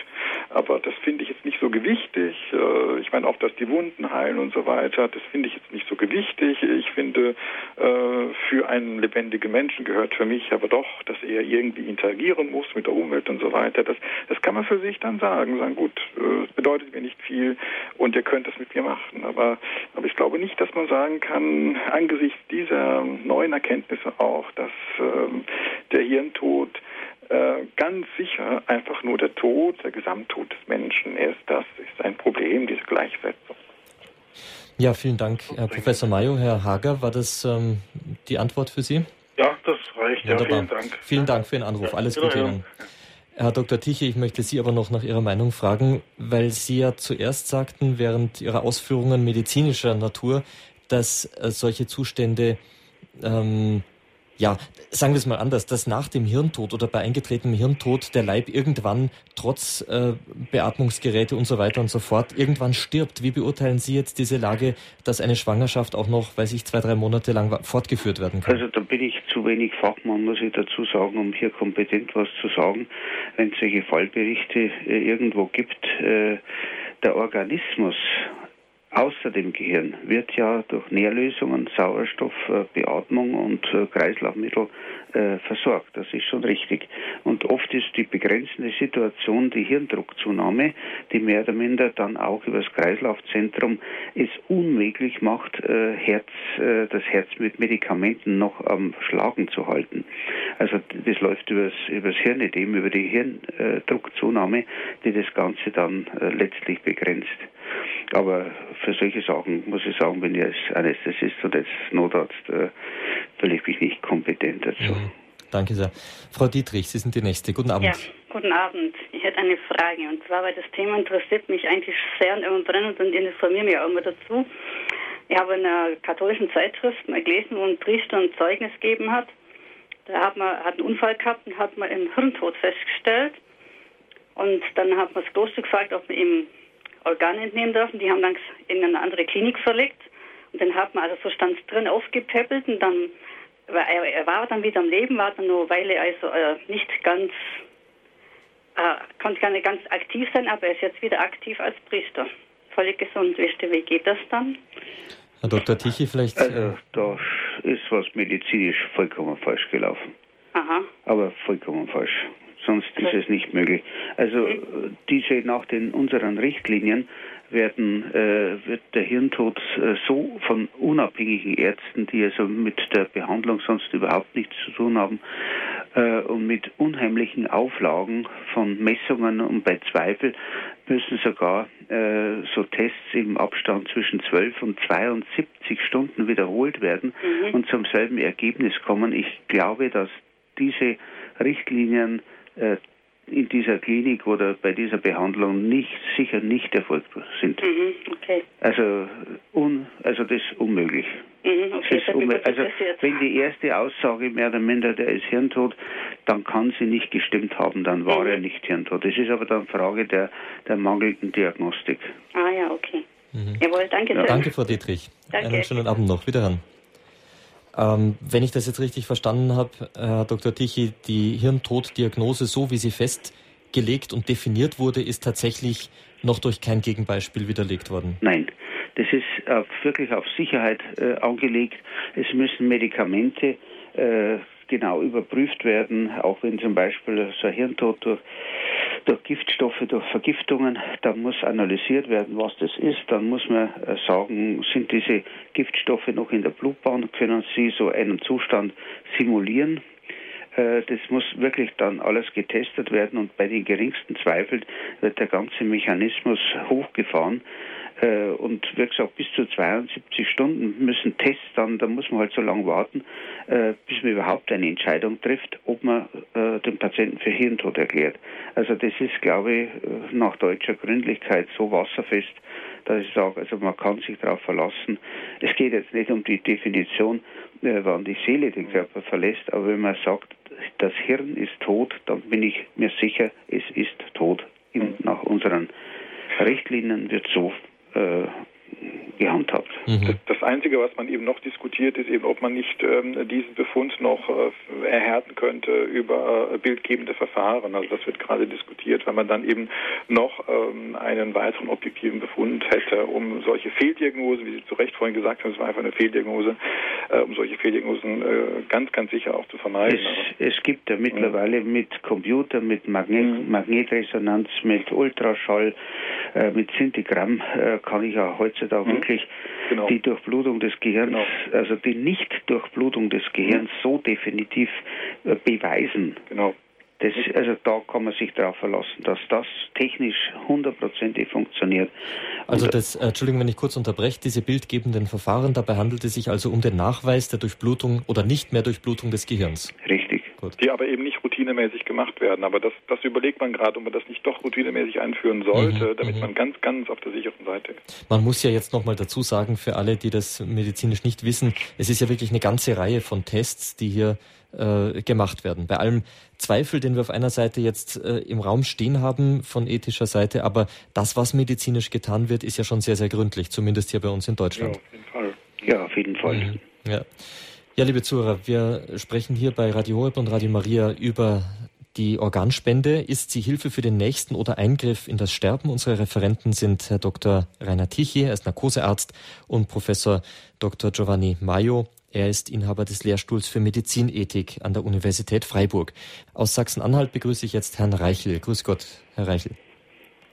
aber das finde ich jetzt nicht so gewichtig. Äh, ich meine auch, dass die Wunden heilen und so weiter, das finde ich jetzt nicht so gewichtig. Ich finde, äh, für einen lebendigen Menschen gehört für mich aber doch, dass er irgendwie interagieren muss mit der Umwelt und so weiter. Das, das kann man für sich dann sagen, sagen, gut, äh, es bedeutet mir nicht viel und ihr könnt das mit mir machen. Aber, aber ich glaube nicht, dass man sagen kann, angesichts dieser neuen Erkenntnisse auch, auch, dass ähm, der Hirntod äh, ganz sicher einfach nur der Tod, der Gesamttod des Menschen ist. Das ist ein Problem, diese Gleichsetzung. Ja, vielen Dank, Herr Professor Mayo. Herr Hager, war das ähm, die Antwort für Sie? Ja, das reicht. Ja, vielen Dank. Vielen Dank für den Anruf. Alles Gute Ihnen. Herr Dr. Tichy, ich möchte Sie aber noch nach Ihrer Meinung fragen, weil Sie ja zuerst sagten, während Ihrer Ausführungen medizinischer Natur, dass äh, solche Zustände ähm, ja, sagen wir es mal anders, dass nach dem Hirntod oder bei eingetretenem Hirntod der Leib irgendwann trotz äh, Beatmungsgeräte und so weiter und so fort irgendwann stirbt. Wie beurteilen Sie jetzt diese Lage, dass eine Schwangerschaft auch noch, weiß ich, zwei, drei Monate lang fortgeführt werden kann? Also da bin ich zu wenig Fachmann, muss ich dazu sagen, um hier kompetent was zu sagen. Wenn es solche Fallberichte äh, irgendwo gibt, äh, der Organismus Außer dem Gehirn wird ja durch Nährlösungen, Sauerstoff, äh, Beatmung und äh, Kreislaufmittel äh, versorgt. Das ist schon richtig. Und oft ist die begrenzende Situation die Hirndruckzunahme, die mehr oder minder dann auch über das Kreislaufzentrum es unmöglich macht, Herz, das Herz mit Medikamenten noch am Schlagen zu halten. Also das läuft übers, übers Hirnedem, über die Hirndruckzunahme, die das Ganze dann letztlich begrenzt. Aber für solche Sachen muss ich sagen, bin ich als Anästhesist und als Notarzt äh, fühle ich mich nicht kompetent dazu. Mhm. Danke sehr. Frau Dietrich, Sie sind die Nächste. Guten Abend. Ja, guten Abend. Ich hätte eine Frage und zwar, weil das Thema interessiert mich eigentlich sehr und brennend und informiere mich auch immer dazu. Ich habe in einer katholischen Zeitschrift mal gelesen, wo ein Priester ein Zeugnis gegeben hat. Da hat man hat einen Unfall gehabt und hat man einen Hirntod festgestellt. Und dann hat man das Kloster gefragt, ob man ihm Organe entnehmen dürfen. Die haben dann in eine andere Klinik verlegt. Und dann hat man, also so stand es drin, aufgepäppelt und dann, er, er, war dann wieder am Leben, war dann nur eine Weile also äh, nicht ganz, äh, konnte gar nicht ganz aktiv sein, aber er ist jetzt wieder aktiv als Priester. Völlig gesund. Wisst ihr, wie geht das dann? Herr Dr. Tichy, vielleicht. Also, äh, da ist was medizinisch vollkommen falsch gelaufen. Aha. Aber vollkommen falsch sonst ist es nicht möglich. Also diese nach den unseren Richtlinien werden äh, wird der Hirntod äh, so von unabhängigen Ärzten, die also mit der Behandlung sonst überhaupt nichts zu tun haben äh, und mit unheimlichen Auflagen von Messungen und bei Zweifel müssen sogar äh, so Tests im Abstand zwischen 12 und 72 Stunden wiederholt werden mhm. und zum selben Ergebnis kommen. Ich glaube, dass diese Richtlinien in dieser Klinik oder bei dieser Behandlung nicht sicher nicht erfolgt sind. Mhm, okay. Also un, also das ist unmöglich. Mhm, okay, ist unmöglich. Also wenn die erste Aussage mehr oder minder der ist hirntot, dann kann sie nicht gestimmt haben, dann war mhm. er nicht hirntot. Das ist aber dann Frage der, der mangelnden Diagnostik. Ah ja, okay. Mhm. Jawohl, danke ja. Danke, Frau Dietrich. Danke. Einen schönen Abend noch. Wiederhören. Ähm, wenn ich das jetzt richtig verstanden habe, Herr Dr. Tichy, die Hirntoddiagnose, so wie sie festgelegt und definiert wurde, ist tatsächlich noch durch kein Gegenbeispiel widerlegt worden. Nein, das ist auf, wirklich auf Sicherheit äh, angelegt. Es müssen Medikamente äh, genau überprüft werden, auch wenn zum Beispiel so ein Hirntod durch durch Giftstoffe, durch Vergiftungen. Da muss analysiert werden, was das ist. Dann muss man äh, sagen, sind diese Giftstoffe noch in der Blutbahn? Können sie so einen Zustand simulieren? Äh, das muss wirklich dann alles getestet werden und bei den geringsten Zweifeln wird der ganze Mechanismus hochgefahren. Äh, und wie gesagt, bis zu 72 Stunden müssen Tests dann, da muss man halt so lange warten, äh, bis man überhaupt eine Entscheidung trifft, ob man den Patienten für Hirntod erklärt. Also das ist, glaube ich, nach deutscher Gründlichkeit so wasserfest, dass ich sage, also man kann sich darauf verlassen. Es geht jetzt nicht um die Definition, wann die Seele den Körper verlässt, aber wenn man sagt, das Hirn ist tot, dann bin ich mir sicher, es ist tot. nach unseren Richtlinien wird so äh, gehandhabt. Mhm. Das, das, Einzige, was man eben noch diskutiert, ist eben, ob man nicht ähm, diesen Befund noch äh, erhärten könnte über äh, bildgebende Verfahren. Also das wird gerade diskutiert, weil man dann eben noch ähm, einen weiteren objektiven Befund hätte, um solche Fehldiagnosen, wie Sie zu Recht vorhin gesagt haben, es war einfach eine Fehldiagnose, äh, um solche Fehldiagnosen äh, ganz, ganz sicher auch zu vermeiden. Es, es gibt ja mittlerweile mhm. mit Computer, mit Magnet, mhm. Magnetresonanz, mit Ultraschall, äh, mit Sintigramm äh, kann ich ja heutzutage mhm. wirklich genau. die Durchblutung des Gehirns, genau. also die Nicht-Durchblutung des Gehirns mhm. so definitiv äh, beweisen. Genau. Das, also da kann man sich darauf verlassen, dass das technisch hundertprozentig funktioniert. Also das, äh, Entschuldigung, wenn ich kurz unterbreche, diese bildgebenden Verfahren, dabei handelt es sich also um den Nachweis der Durchblutung oder nicht mehr Durchblutung des Gehirns. Richtig. Gut. Die aber eben nicht routinemäßig gemacht werden. Aber das, das überlegt man gerade, ob man das nicht doch routinemäßig einführen sollte, mhm, damit mhm. man ganz, ganz auf der sicheren Seite ist. Man muss ja jetzt nochmal dazu sagen, für alle, die das medizinisch nicht wissen, es ist ja wirklich eine ganze Reihe von Tests, die hier äh, gemacht werden. Bei allem Zweifel, den wir auf einer Seite jetzt äh, im Raum stehen haben von ethischer Seite, aber das, was medizinisch getan wird, ist ja schon sehr, sehr gründlich, zumindest hier bei uns in Deutschland. Ja, auf jeden Fall. Ja, auf jeden Fall. Mhm. Ja. Ja, liebe Zuhörer, wir sprechen hier bei Radio Horeb und Radio Maria über die Organspende. Ist sie Hilfe für den nächsten oder Eingriff in das Sterben? Unsere Referenten sind Herr Dr. Rainer Tichy, er ist Narkosearzt, und Professor Dr. Giovanni Maio. Er ist Inhaber des Lehrstuhls für Medizinethik an der Universität Freiburg. Aus Sachsen-Anhalt begrüße ich jetzt Herrn Reichel. Grüß Gott, Herr Reichel.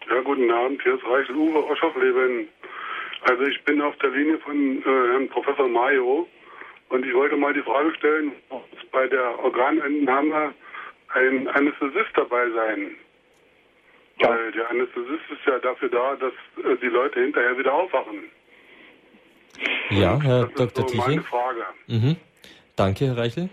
Ja, guten Abend. Hier ist Reichel Uwe Oschoffleben. Also ich bin auf der Linie von äh, Herrn Professor Mayo. Und ich wollte mal die Frage stellen, muss bei der Organentnahme ein Anästhesist dabei sein? Ja. Weil der Anästhesist ist ja dafür da, dass äh, die Leute hinterher wieder aufwachen. Ja, Herr das Dr. Ist so meine Frage. Mhm. Danke, Herr Reichel.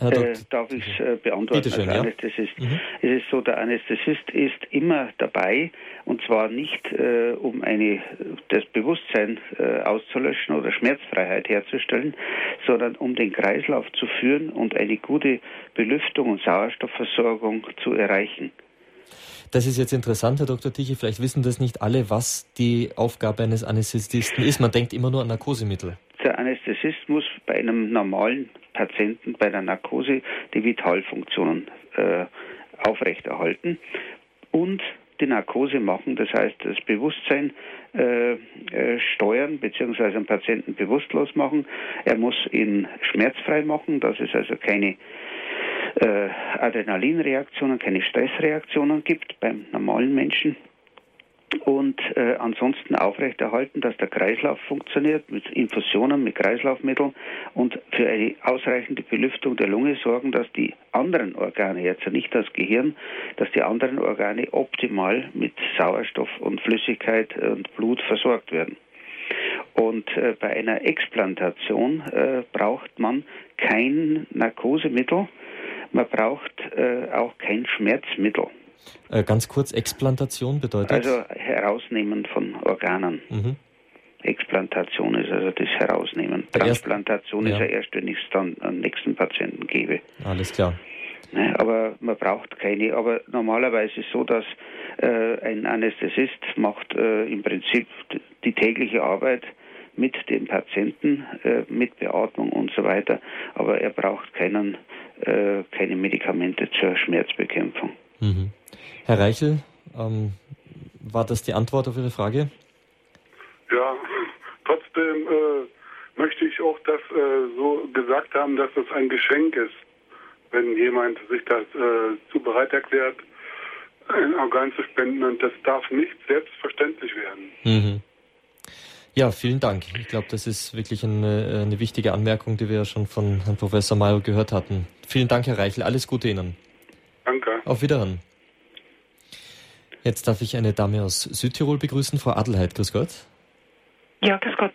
Äh, darf ich es äh, beantworten Bitte schön, als Anästhesist? Ja. Mhm. Es ist so, der Anästhesist ist immer dabei und zwar nicht, äh, um eine, das Bewusstsein äh, auszulöschen oder Schmerzfreiheit herzustellen, sondern um den Kreislauf zu führen und eine gute Belüftung und Sauerstoffversorgung zu erreichen. Das ist jetzt interessant, Herr Dr. Tichy. Vielleicht wissen das nicht alle, was die Aufgabe eines Anästhesisten ist. Man denkt immer nur an Narkosemittel. Der Anästhesist muss bei einem normalen Patienten bei der Narkose die Vitalfunktionen äh, aufrechterhalten und die Narkose machen, das heißt das Bewusstsein äh, äh, steuern bzw. den Patienten bewusstlos machen. Er muss ihn schmerzfrei machen, dass es also keine äh, Adrenalinreaktionen, keine Stressreaktionen gibt beim normalen Menschen und äh, ansonsten aufrechterhalten, dass der Kreislauf funktioniert mit Infusionen, mit Kreislaufmitteln und für eine ausreichende Belüftung der Lunge sorgen, dass die anderen Organe, jetzt nicht das Gehirn, dass die anderen Organe optimal mit Sauerstoff und Flüssigkeit und Blut versorgt werden. Und äh, bei einer Explantation äh, braucht man kein Narkosemittel, man braucht äh, auch kein Schmerzmittel. Äh, ganz kurz, Explantation bedeutet? Also Herausnehmen von Organen. Mhm. Explantation ist also das Herausnehmen. Der Transplantation erst, ist ja erst, wenn ich es dann am nächsten Patienten gebe. Alles klar. Ne, aber man braucht keine. Aber normalerweise ist es so, dass äh, ein Anästhesist macht äh, im Prinzip die tägliche Arbeit mit dem Patienten, äh, mit Beatmung und so weiter. Aber er braucht keinen, äh, keine Medikamente zur Schmerzbekämpfung. Mhm. Herr Reichel, ähm, war das die Antwort auf Ihre Frage? Ja, trotzdem äh, möchte ich auch das äh, so gesagt haben, dass das ein Geschenk ist, wenn jemand sich das äh, zu bereit erklärt, ein Organ zu spenden und das darf nicht selbstverständlich werden. Mhm. Ja, vielen Dank. Ich glaube, das ist wirklich eine, eine, wichtige Anmerkung, die wir ja schon von Herrn Professor Mayo gehört hatten. Vielen Dank, Herr Reichel. Alles Gute Ihnen. Danke. Auf Wiederhören. Jetzt darf ich eine Dame aus Südtirol begrüßen, Frau Adelheid. Grüß Gott. Ja, grüß Gott.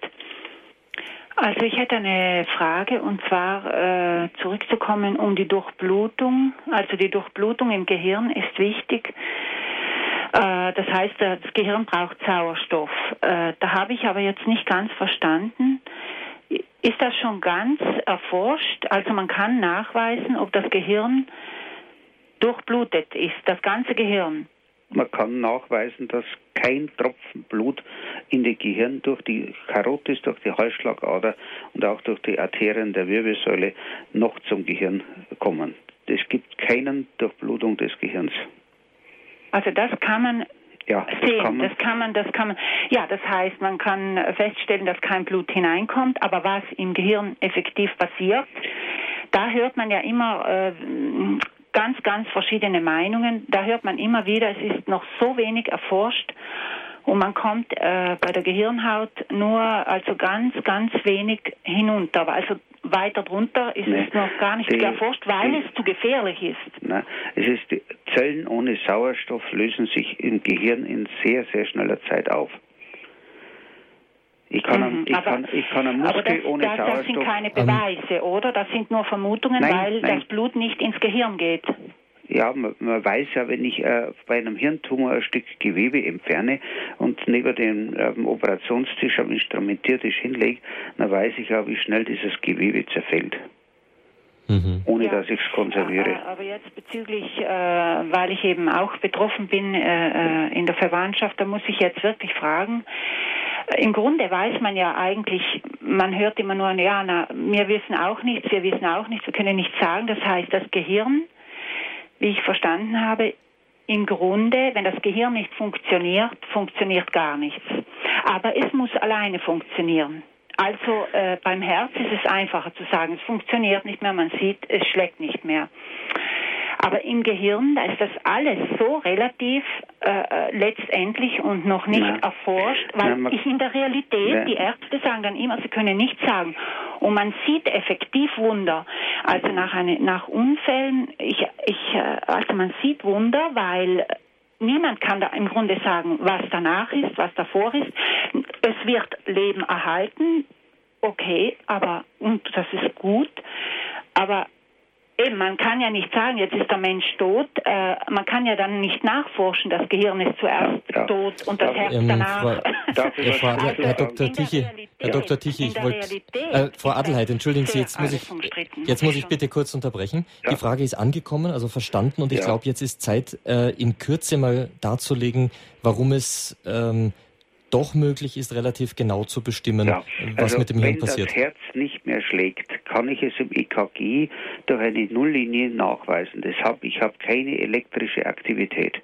Also ich hätte eine Frage und zwar äh, zurückzukommen um die Durchblutung. Also die Durchblutung im Gehirn ist wichtig. Äh, das heißt, das Gehirn braucht Sauerstoff. Äh, da habe ich aber jetzt nicht ganz verstanden. Ist das schon ganz erforscht? Also man kann nachweisen, ob das Gehirn durchblutet ist, das ganze Gehirn. Man kann nachweisen, dass kein Tropfen Blut in das Gehirn durch die Karotis, durch die Halsschlagader und auch durch die Arterien der Wirbelsäule noch zum Gehirn kommen. Es gibt keine Durchblutung des Gehirns. Also das kann man ja, das sehen. Kann das kann man, das kann man. Ja, das heißt, man kann feststellen, dass kein Blut hineinkommt, aber was im Gehirn effektiv passiert, da hört man ja immer äh, ganz, ganz verschiedene Meinungen. Da hört man immer wieder, es ist noch so wenig erforscht und man kommt äh, bei der Gehirnhaut nur also ganz, ganz wenig hinunter. Also weiter drunter ist nee, es noch gar nicht die, erforscht, weil die, es zu gefährlich ist. Na, es ist die Zellen ohne Sauerstoff lösen sich im Gehirn in sehr, sehr schneller Zeit auf. Ich kann, mhm, ich, aber, kann, ich kann einen Muskel das, ohne das, Sauerstoff... Das sind keine Beweise, oder? Das sind nur Vermutungen, nein, weil nein. das Blut nicht ins Gehirn geht. Ja, man, man weiß ja, wenn ich äh, bei einem Hirntumor ein Stück Gewebe entferne und neben dem ähm, Operationstisch am Instrumentiertisch hinlege, dann weiß ich ja, wie schnell dieses Gewebe zerfällt. Mhm. Ohne ja, dass ich es konserviere. Aber jetzt bezüglich, äh, weil ich eben auch betroffen bin äh, äh in der Verwandtschaft, da muss ich jetzt wirklich fragen, im Grunde weiß man ja eigentlich, man hört immer nur, ja, na, wir wissen auch nichts, wir wissen auch nichts, wir können nichts sagen. Das heißt, das Gehirn, wie ich verstanden habe, im Grunde, wenn das Gehirn nicht funktioniert, funktioniert gar nichts. Aber es muss alleine funktionieren. Also äh, beim Herz ist es einfacher zu sagen, es funktioniert nicht mehr, man sieht, es schlägt nicht mehr. Aber im Gehirn, da ist das alles so relativ äh, äh letztendlich und noch nicht Nein. erforscht, weil Nein, ich in der Realität, ja. die Ärzte sagen dann immer, sie können nichts sagen. Und man sieht effektiv Wunder. Also nach, eine, nach Unfällen, ich, ich, äh, also man sieht Wunder, weil niemand kann da im Grunde sagen, was danach ist, was davor ist. Es wird Leben erhalten, okay, aber und das ist gut, aber Eben, man kann ja nicht sagen, jetzt ist der Mensch tot. Äh, man kann ja dann nicht nachforschen, das Gehirn ist zuerst ja. tot und das Herz ähm, danach. Frau, [laughs] ja, Frau Adel, Herr Dr. Tichy, Herr Dr. Tichy, ich wollte, äh, Frau Adelheid, entschuldigen Sie, jetzt muss ich, jetzt muss ich bitte kurz unterbrechen. Ja. Die Frage ist angekommen, also verstanden, und ich glaube, jetzt ist Zeit, äh, in Kürze mal darzulegen, warum es ähm, doch möglich ist, relativ genau zu bestimmen, ja. was also mit dem Hirn passiert. Wenn das Herz nicht mehr schlägt, kann ich es im EKG durch eine Nulllinie nachweisen. Das hab, ich habe keine elektrische Aktivität.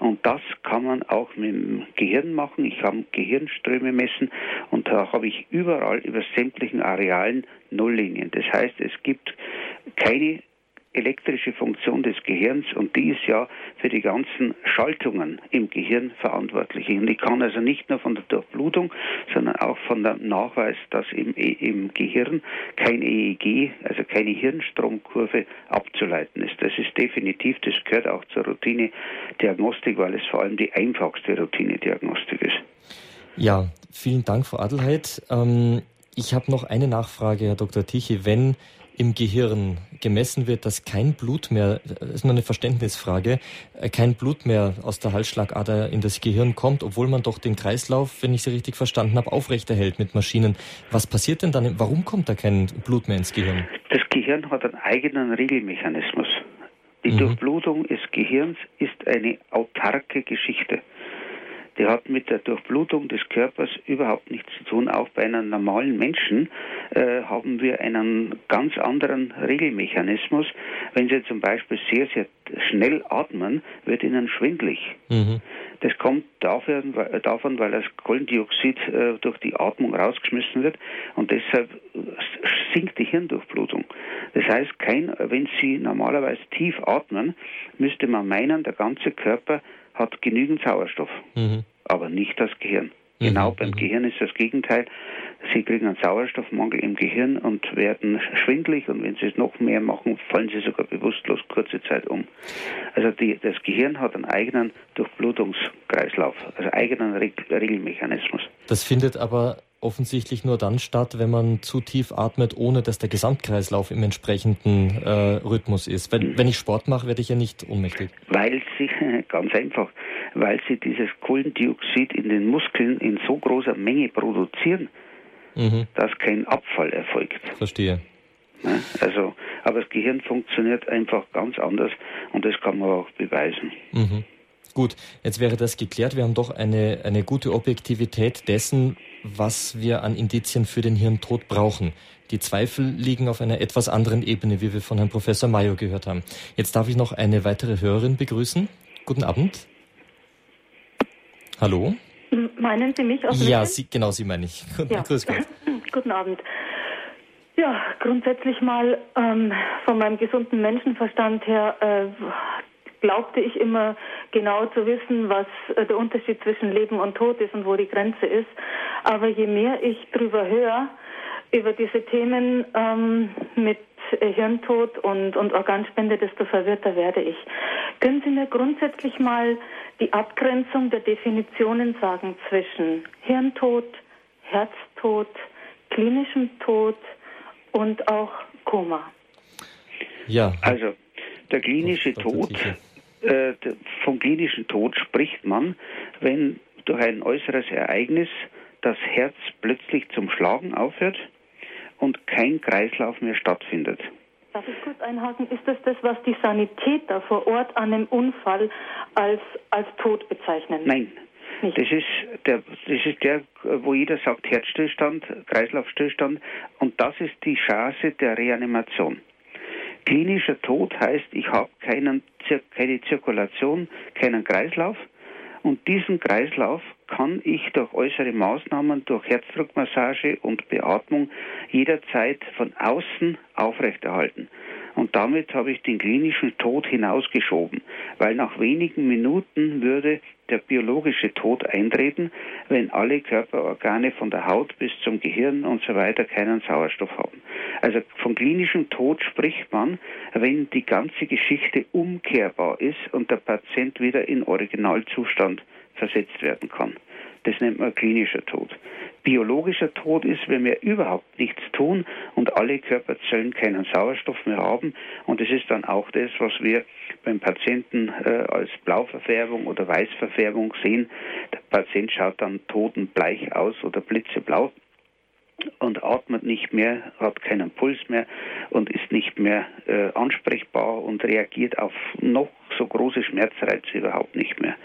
Und das kann man auch mit dem Gehirn machen. Ich kann Gehirnströme messen und da habe ich überall über sämtlichen Arealen Nulllinien. Das heißt, es gibt keine elektrische Funktion des Gehirns und die ist ja für die ganzen Schaltungen im Gehirn verantwortlich. Und ich kann also nicht nur von der Durchblutung, sondern auch von dem Nachweis, dass im, im Gehirn kein EEG, also keine Hirnstromkurve abzuleiten ist. Das ist definitiv, das gehört auch zur Routine-Diagnostik, weil es vor allem die einfachste Routine-Diagnostik ist. Ja, vielen Dank, Frau Adelheid. Ähm, ich habe noch eine Nachfrage, Herr Dr. Tichy. Wenn im Gehirn gemessen wird, dass kein Blut mehr, das ist nur eine Verständnisfrage, äh, kein Blut mehr aus der Halsschlagader in das Gehirn kommt, obwohl man doch den Kreislauf, wenn ich Sie richtig verstanden habe, aufrechterhält mit Maschinen. Was passiert denn dann? Warum kommt da kein Blut mehr ins Gehirn? Das Gehirn hat einen eigenen Regelmechanismus. Die mhm. Durchblutung des Gehirns ist eine autarke Geschichte die hat mit der Durchblutung des Körpers überhaupt nichts zu tun. Auch bei einem normalen Menschen äh, haben wir einen ganz anderen Regelmechanismus. Wenn Sie zum Beispiel sehr, sehr schnell atmen, wird Ihnen schwindlig. Mhm. Das kommt davon, weil das Kohlendioxid äh, durch die Atmung rausgeschmissen wird und deshalb sinkt die Hirndurchblutung. Das heißt, kein, wenn Sie normalerweise tief atmen, müsste man meinen, der ganze Körper hat genügend Sauerstoff, mhm. aber nicht das Gehirn. Mhm. Genau beim mhm. Gehirn ist das Gegenteil. Sie kriegen einen Sauerstoffmangel im Gehirn und werden schwindlig und wenn sie es noch mehr machen, fallen sie sogar bewusstlos kurze Zeit um. Also die, das Gehirn hat einen eigenen Durchblutungskreislauf, also eigenen Regelmechanismus. Das findet aber offensichtlich nur dann statt, wenn man zu tief atmet, ohne dass der Gesamtkreislauf im entsprechenden äh, Rhythmus ist. Wenn, wenn, ich Sport mache, werde ich ja nicht ohnmächtig. Weil sie, [laughs] ganz einfach, weil sie dieses Kohlendioxid in den Muskeln in so großer Menge produzieren, mhm. dass kein Abfall erfolgt. Verstehe. also, aber das Gehirn funktioniert einfach ganz anders und das kann man auch beweisen. Mhm. Gut, jetzt wäre das geklärt. Wir haben doch eine, eine gute Objektivität dessen, was wir an Indizien für den Hirntod brauchen. Die Zweifel liegen auf einer etwas anderen Ebene, wie wir von Herrn Professor Mayo gehört haben. Jetzt darf ich noch eine weitere Hörerin begrüßen. Guten Abend. Hallo? Meinen Sie mich aus Ja, Sie, genau, Sie meine ich. [laughs] Guten, ja. Grüß Gott. [laughs] Guten Abend. Ja, grundsätzlich mal ähm, von meinem gesunden Menschenverstand her äh, glaubte ich immer genau zu wissen, was äh, der Unterschied zwischen Leben und Tod ist und wo die Grenze ist. Aber je mehr ich darüber höre, über diese Themen ähm, mit Hirntod und, und Organspende, desto verwirrter werde ich. Können Sie mir grundsätzlich mal die Abgrenzung der Definitionen sagen zwischen Hirntod, Herztod, klinischem Tod und auch Koma? Ja. Also der klinische Tod äh, vom klinischen Tod spricht man, wenn durch ein äußeres Ereignis das Herz plötzlich zum Schlagen aufhört und kein Kreislauf mehr stattfindet. Darf ich kurz einhaken? Ist das das, was die Sanitäter vor Ort an einem Unfall als, als Tod bezeichnen? Nein. Nicht. Das ist, der, das ist der, wo jeder sagt Herzstillstand, Kreislaufstillstand und das ist die Chance der Reanimation. Klinischer Tod heißt, ich habe keine Zirkulation, keinen Kreislauf. Und diesen Kreislauf kann ich durch äußere Maßnahmen, durch Herzdruckmassage und Beatmung jederzeit von außen aufrechterhalten. Und damit habe ich den klinischen Tod hinausgeschoben, weil nach wenigen Minuten würde der biologische Tod eintreten, wenn alle Körperorgane von der Haut bis zum Gehirn und so weiter keinen Sauerstoff haben. Also von klinischem Tod spricht man, wenn die ganze Geschichte umkehrbar ist und der Patient wieder in Originalzustand versetzt werden kann. Das nennt man klinischer Tod. Biologischer Tod ist, wenn wir überhaupt nichts tun und alle Körperzellen keinen Sauerstoff mehr haben. Und es ist dann auch das, was wir beim Patienten äh, als Blauverfärbung oder Weißverfärbung sehen. Der Patient schaut dann totenbleich aus oder blitzeblau und atmet nicht mehr, hat keinen Puls mehr und ist nicht mehr äh, ansprechbar und reagiert auf noch so große Schmerzreize überhaupt nicht mehr.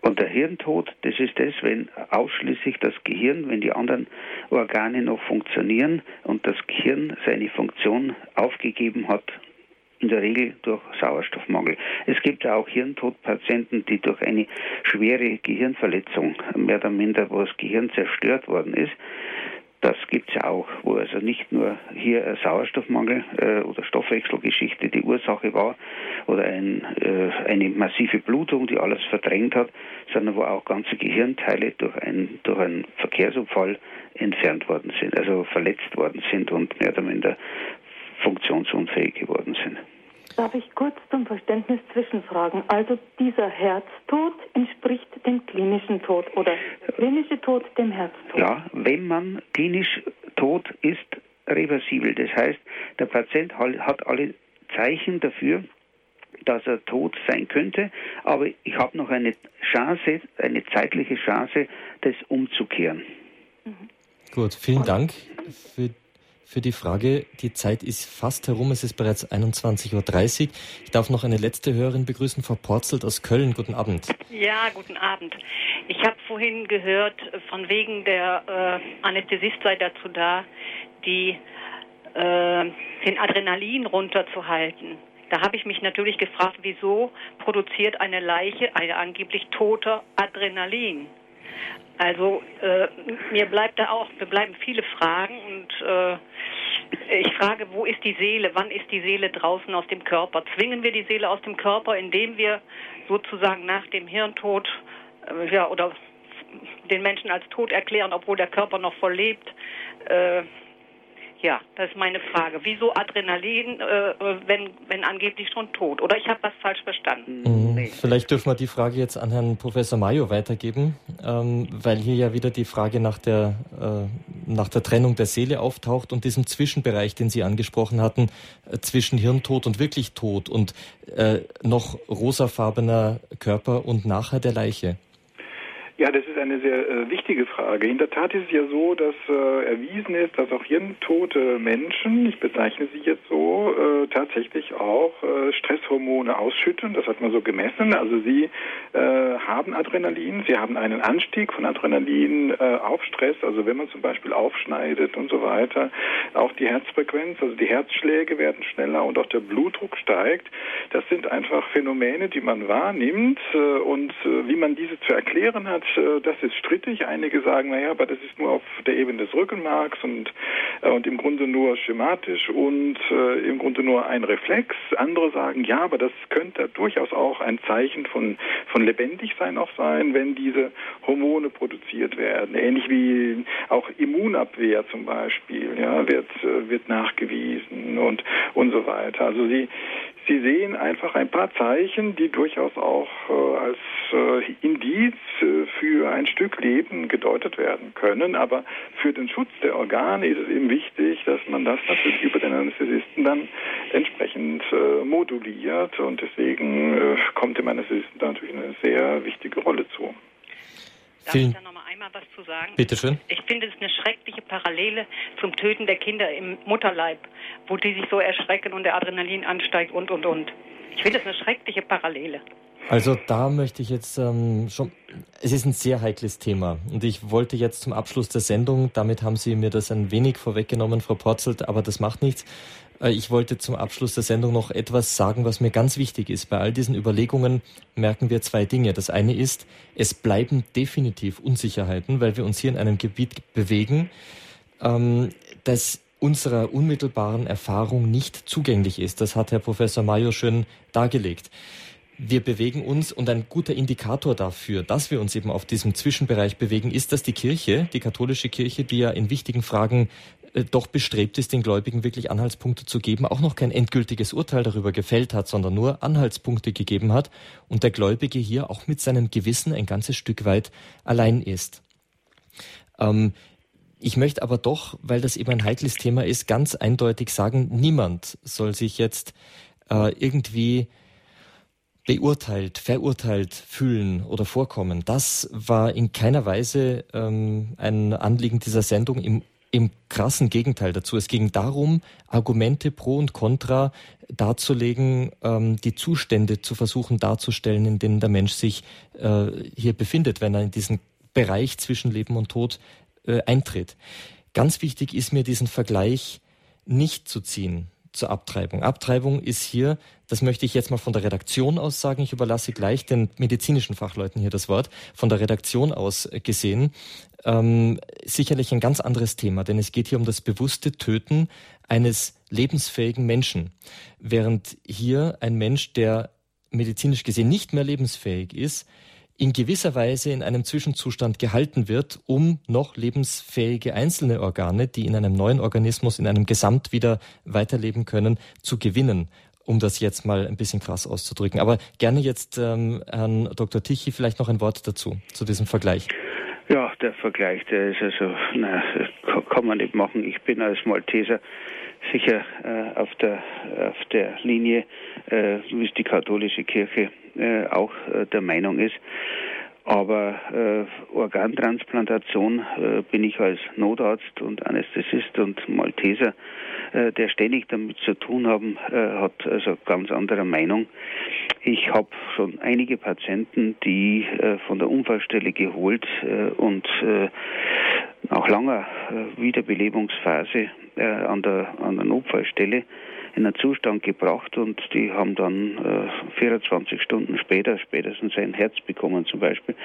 Und der Hirntod, das ist das, wenn ausschließlich das Gehirn, wenn die anderen Organe noch funktionieren und das Gehirn seine Funktion aufgegeben hat, in der Regel durch Sauerstoffmangel. Es gibt ja auch Hirntodpatienten, die durch eine schwere Gehirnverletzung, mehr oder minder, wo das Gehirn zerstört worden ist, das gibt es ja auch, wo also nicht nur hier Sauerstoffmangel äh, oder Stoffwechselgeschichte die Ursache war oder ein, äh, eine massive Blutung, die alles verdrängt hat, sondern wo auch ganze Gehirnteile durch, ein, durch einen Verkehrsunfall entfernt worden sind, also verletzt worden sind und mehr oder minder funktionsunfähig geworden sind. Darf ich kurz zum Verständnis zwischenfragen? Also dieser Herztod entspricht dem klinischen Tod oder der klinische Tod dem Herztod? Ja, wenn man klinisch tot ist, reversibel. Das heißt, der Patient hat alle Zeichen dafür, dass er tot sein könnte, aber ich habe noch eine Chance, eine zeitliche Chance, das umzukehren. Mhm. Gut, vielen Dank für für die Frage. Die Zeit ist fast herum. Es ist bereits 21.30 Uhr. Ich darf noch eine letzte Hörerin begrüßen, Frau Porzelt aus Köln. Guten Abend. Ja, guten Abend. Ich habe vorhin gehört, von wegen der äh, Anästhesist sei dazu da, die, äh, den Adrenalin runterzuhalten. Da habe ich mich natürlich gefragt, wieso produziert eine Leiche, eine angeblich tote Adrenalin? Also äh, mir bleibt da auch, mir bleiben viele Fragen und äh, ich frage, wo ist die Seele? Wann ist die Seele draußen aus dem Körper? Zwingen wir die Seele aus dem Körper, indem wir sozusagen nach dem Hirntod äh, ja oder den Menschen als tot erklären, obwohl der Körper noch voll lebt? Äh, ja, das ist meine Frage. Wieso Adrenalin, äh, wenn, wenn angeblich schon tot? Oder ich habe was falsch verstanden? Mhm. Nee. Vielleicht dürfen wir die Frage jetzt an Herrn Professor Mayo weitergeben, ähm, weil hier ja wieder die Frage nach der, äh, nach der Trennung der Seele auftaucht und diesem Zwischenbereich, den Sie angesprochen hatten, äh, zwischen Hirntod und wirklich Tod und äh, noch rosafarbener Körper und nachher der Leiche. Ja, das ist eine sehr äh, wichtige Frage. In der Tat ist es ja so, dass äh, erwiesen ist, dass auch hirntote Menschen, ich bezeichne sie jetzt so, äh, tatsächlich auch äh, Stresshormone ausschütten. Das hat man so gemessen. Also sie äh, haben Adrenalin, sie haben einen Anstieg von Adrenalin äh, auf Stress. Also wenn man zum Beispiel aufschneidet und so weiter, auch die Herzfrequenz, also die Herzschläge werden schneller und auch der Blutdruck steigt. Das sind einfach Phänomene, die man wahrnimmt und wie man diese zu erklären hat, das ist strittig. Einige sagen, naja, aber das ist nur auf der Ebene des Rückenmarks und, äh, und im Grunde nur schematisch und äh, im Grunde nur ein Reflex. Andere sagen, ja, aber das könnte durchaus auch ein Zeichen von, von Lebendigsein auch sein, wenn diese Hormone produziert werden. Ähnlich wie auch Immunabwehr zum Beispiel, ja, wird, äh, wird nachgewiesen und, und so weiter. Also sie, Sie sehen einfach ein paar Zeichen, die durchaus auch äh, als äh, Indiz äh, für ein Stück Leben gedeutet werden können. Aber für den Schutz der Organe ist es eben wichtig, dass man das natürlich über den Anästhesisten dann entsprechend äh, moduliert. Und deswegen äh, kommt dem Anästhesisten da natürlich eine sehr wichtige Rolle zu. Darf Vielen ich da noch mal was zu sagen? Bitte schön. Ich finde es eine schreckliche Parallele zum Töten der Kinder im Mutterleib, wo die sich so erschrecken und der Adrenalin ansteigt und, und, und. Ich finde es eine schreckliche Parallele. Also da möchte ich jetzt ähm, schon, es ist ein sehr heikles Thema und ich wollte jetzt zum Abschluss der Sendung, damit haben Sie mir das ein wenig vorweggenommen, Frau Porzelt, aber das macht nichts. Äh, ich wollte zum Abschluss der Sendung noch etwas sagen, was mir ganz wichtig ist. Bei all diesen Überlegungen merken wir zwei Dinge. Das eine ist, es bleiben definitiv Unsicherheiten, weil wir uns hier in einem Gebiet bewegen, ähm, das unserer unmittelbaren Erfahrung nicht zugänglich ist. Das hat Herr Professor Mayo schön dargelegt wir bewegen uns und ein guter Indikator dafür, dass wir uns eben auf diesem Zwischenbereich bewegen, ist, dass die Kirche, die katholische Kirche, die ja in wichtigen Fragen äh, doch bestrebt ist, den Gläubigen wirklich Anhaltspunkte zu geben, auch noch kein endgültiges Urteil darüber gefällt hat, sondern nur Anhaltspunkte gegeben hat und der Gläubige hier auch mit seinem Gewissen ein ganzes Stück weit allein ist. Ähm, ich möchte aber doch, weil das eben ein heikles Thema ist, ganz eindeutig sagen, niemand soll sich jetzt äh, irgendwie beurteilt, verurteilt fühlen oder vorkommen. Das war in keiner Weise ähm, ein Anliegen dieser Sendung. Im, Im krassen Gegenteil dazu. Es ging darum, Argumente pro und contra darzulegen, ähm, die Zustände zu versuchen darzustellen, in denen der Mensch sich äh, hier befindet, wenn er in diesen Bereich zwischen Leben und Tod äh, eintritt. Ganz wichtig ist mir diesen Vergleich nicht zu ziehen zur Abtreibung. Abtreibung ist hier, das möchte ich jetzt mal von der Redaktion aus sagen, ich überlasse gleich den medizinischen Fachleuten hier das Wort, von der Redaktion aus gesehen, ähm, sicherlich ein ganz anderes Thema, denn es geht hier um das bewusste Töten eines lebensfähigen Menschen. Während hier ein Mensch, der medizinisch gesehen nicht mehr lebensfähig ist, in gewisser Weise in einem Zwischenzustand gehalten wird, um noch lebensfähige einzelne Organe, die in einem neuen Organismus, in einem Gesamt wieder weiterleben können, zu gewinnen um das jetzt mal ein bisschen krass auszudrücken. Aber gerne jetzt ähm, Herrn Dr. Tichy vielleicht noch ein Wort dazu, zu diesem Vergleich. Ja, der Vergleich, der ist also, na, kann man nicht machen. Ich bin als Malteser sicher äh, auf, der, auf der Linie, äh, wie es die katholische Kirche äh, auch äh, der Meinung ist. Aber äh, Organtransplantation äh, bin ich als Notarzt und Anästhesist und Malteser, der ständig damit zu tun haben, äh, hat also ganz anderer Meinung. Ich habe schon einige Patienten, die äh, von der Unfallstelle geholt äh, und äh, nach langer äh, Wiederbelebungsphase äh, an, der, an der Notfallstelle in einen Zustand gebracht und die haben dann äh, 24 Stunden später spätestens ein Herz bekommen zum Beispiel.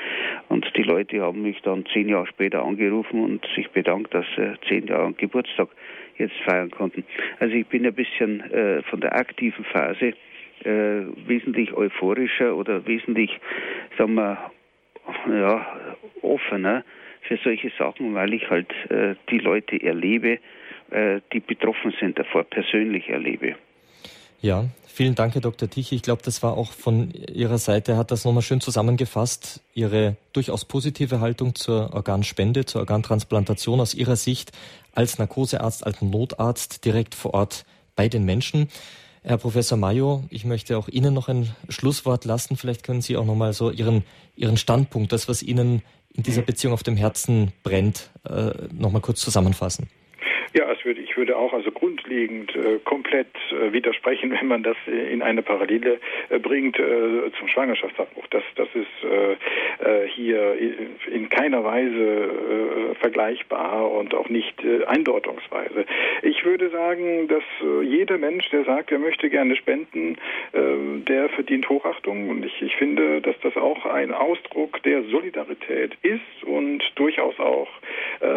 Und die Leute haben mich dann zehn Jahre später angerufen und sich bedankt, dass sie zehn Jahre Geburtstag jetzt feiern konnten. Also ich bin ein bisschen äh, von der aktiven Phase äh, wesentlich euphorischer oder wesentlich, sagen wir, ja, offener für solche Sachen, weil ich halt äh, die Leute erlebe, äh, die betroffen sind davor, persönlich erlebe. Ja, vielen Dank, Herr Dr. Tichy. Ich glaube, das war auch von Ihrer Seite, hat das nochmal schön zusammengefasst, Ihre durchaus positive Haltung zur Organspende, zur Organtransplantation aus Ihrer Sicht als Narkosearzt, als Notarzt direkt vor Ort bei den Menschen. Herr Professor Mayo, ich möchte auch Ihnen noch ein Schlusswort lassen. Vielleicht können Sie auch nochmal so Ihren, Ihren Standpunkt, das, was Ihnen in dieser Beziehung auf dem Herzen brennt, äh, nochmal kurz zusammenfassen. Ja, es würde, ich würde auch also grundlegend äh, komplett äh, widersprechen, [laughs] wenn man das in eine Parallele äh, bringt äh, zum Schwangerschaftsabbruch. Das, das ist äh, äh, hier in keiner Weise vergleichbar und auch nicht eindeutungsweise. Ich würde sagen, dass jeder Mensch, der sagt, er möchte gerne spenden, der verdient Hochachtung und ich, ich finde, dass das auch ein Ausdruck der Solidarität ist und durchaus auch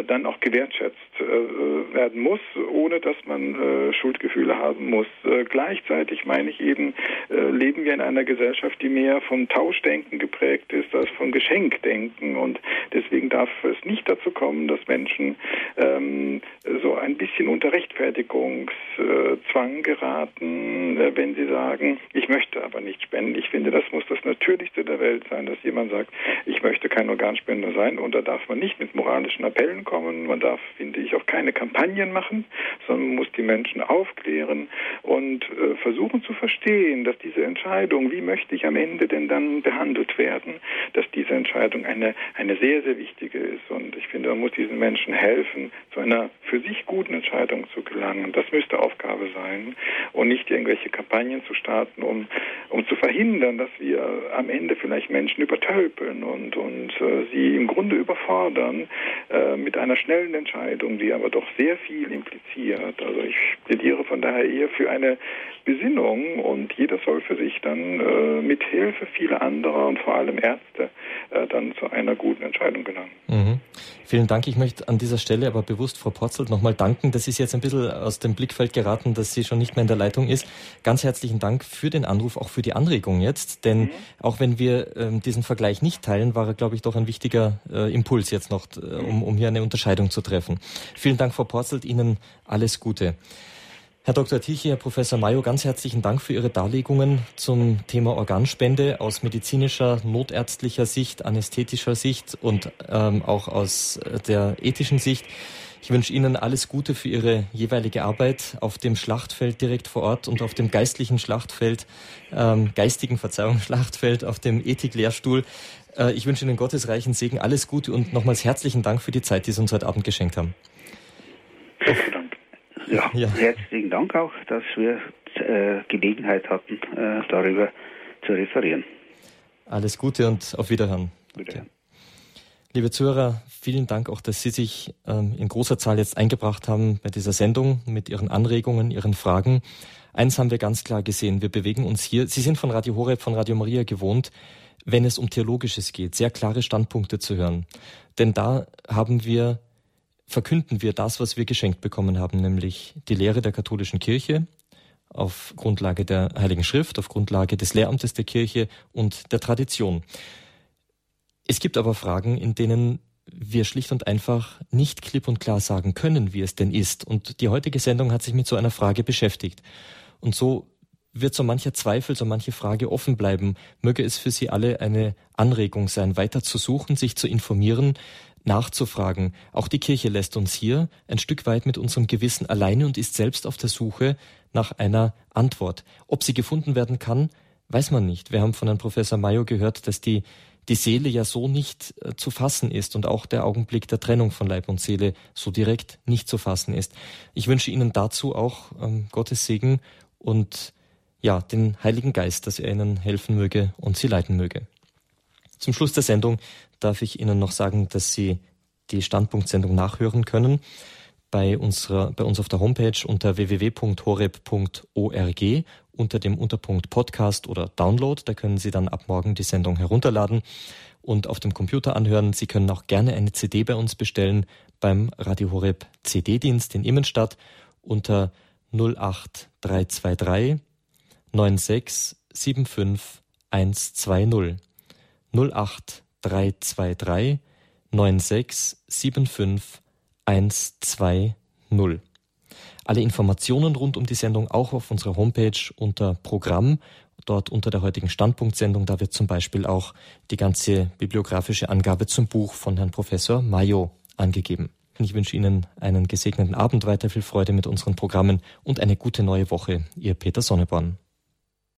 dann auch gewertschätzt werden muss, ohne dass man äh, Schuldgefühle haben muss. Äh, gleichzeitig meine ich eben, äh, leben wir in einer Gesellschaft, die mehr vom Tauschdenken geprägt ist als vom Geschenkdenken. Und deswegen darf es nicht dazu kommen, dass Menschen ähm, so ein bisschen unter Rechtfertigungszwang geraten, wenn sie sagen, ich möchte aber nicht spenden. Ich finde, das muss das Natürlichste der Welt sein, dass jemand sagt, ich möchte kein Organspender sein. Und da darf man nicht mit moralischen Appellen kommen. Man darf, finde ich, auch keine Kampagne Kampagnen machen, sondern man muss die Menschen aufklären und äh, versuchen zu verstehen, dass diese Entscheidung, wie möchte ich am Ende denn dann behandelt werden, dass diese Entscheidung eine, eine sehr, sehr wichtige ist. Und ich finde, man muss diesen Menschen helfen, zu einer für sich guten Entscheidung zu gelangen. Das müsste Aufgabe sein und nicht irgendwelche Kampagnen zu starten, um, um zu verhindern, dass wir am Ende vielleicht Menschen übertölpeln und, und äh, sie im Grunde überfordern äh, mit einer schnellen Entscheidung, die aber doch sehr viel impliziert. Also ich plädiere von daher eher für eine Besinnung und jeder soll für sich dann äh, mit Hilfe vieler anderer und vor allem Ärzte äh, dann zu einer guten Entscheidung gelangen. Mhm. Vielen Dank. Ich möchte an dieser Stelle aber bewusst Frau Potzelt nochmal danken. Das ist jetzt ein bisschen aus dem Blickfeld geraten, dass sie schon nicht mehr in der Leitung ist. Ganz herzlichen Dank für den Anruf, auch für die Anregung jetzt. Denn mhm. auch wenn wir ähm, diesen Vergleich nicht teilen, war er, glaube ich, doch ein wichtiger äh, Impuls jetzt noch, äh, um, um hier eine Unterscheidung zu treffen. Vielen Dank, Frau Potzelt. Ihnen alles Gute. Herr Dr. Tichy, Herr Professor Mayo, ganz herzlichen Dank für Ihre Darlegungen zum Thema Organspende aus medizinischer, notärztlicher Sicht, anästhetischer Sicht und ähm, auch aus der ethischen Sicht. Ich wünsche Ihnen alles Gute für Ihre jeweilige Arbeit auf dem Schlachtfeld direkt vor Ort und auf dem geistlichen Schlachtfeld, ähm, geistigen Verzeihung, Schlachtfeld, auf dem Ethiklehrstuhl. Äh, ich wünsche Ihnen Gottes reichen Segen, alles Gute und nochmals herzlichen Dank für die Zeit, die Sie uns heute Abend geschenkt haben. Vielen Dank. Ja, ja, herzlichen Dank auch, dass wir äh, Gelegenheit hatten, äh, darüber zu referieren. Alles Gute und auf Wiederhören. Wiederhören. Liebe Zuhörer, vielen Dank auch, dass Sie sich ähm, in großer Zahl jetzt eingebracht haben bei dieser Sendung mit Ihren Anregungen, Ihren Fragen. Eins haben wir ganz klar gesehen. Wir bewegen uns hier. Sie sind von Radio Horeb, von Radio Maria gewohnt, wenn es um Theologisches geht, sehr klare Standpunkte zu hören. Denn da haben wir verkünden wir das, was wir geschenkt bekommen haben, nämlich die Lehre der katholischen Kirche auf Grundlage der Heiligen Schrift, auf Grundlage des Lehramtes der Kirche und der Tradition. Es gibt aber Fragen, in denen wir schlicht und einfach nicht klipp und klar sagen können, wie es denn ist. Und die heutige Sendung hat sich mit so einer Frage beschäftigt. Und so wird so mancher Zweifel, so manche Frage offen bleiben. Möge es für Sie alle eine Anregung sein, weiter zu suchen, sich zu informieren, nachzufragen. Auch die Kirche lässt uns hier ein Stück weit mit unserem Gewissen alleine und ist selbst auf der Suche nach einer Antwort. Ob sie gefunden werden kann, weiß man nicht. Wir haben von Herrn Professor Mayo gehört, dass die, die Seele ja so nicht äh, zu fassen ist und auch der Augenblick der Trennung von Leib und Seele so direkt nicht zu fassen ist. Ich wünsche Ihnen dazu auch ähm, Gottes Segen und ja, den Heiligen Geist, dass er Ihnen helfen möge und Sie leiten möge. Zum Schluss der Sendung darf ich Ihnen noch sagen, dass Sie die Standpunktsendung nachhören können bei, unserer, bei uns auf der Homepage unter www.horeb.org unter dem Unterpunkt Podcast oder Download. Da können Sie dann ab morgen die Sendung herunterladen und auf dem Computer anhören. Sie können auch gerne eine CD bei uns bestellen beim Radio Horeb CD-Dienst in Immenstadt unter 08323 96 75 120. 08323 9675 120. Alle Informationen rund um die Sendung auch auf unserer Homepage unter Programm, dort unter der heutigen Standpunktsendung. Da wird zum Beispiel auch die ganze bibliografische Angabe zum Buch von Herrn Professor Mayo angegeben. Ich wünsche Ihnen einen gesegneten Abend, weiter viel Freude mit unseren Programmen und eine gute neue Woche. Ihr Peter Sonneborn.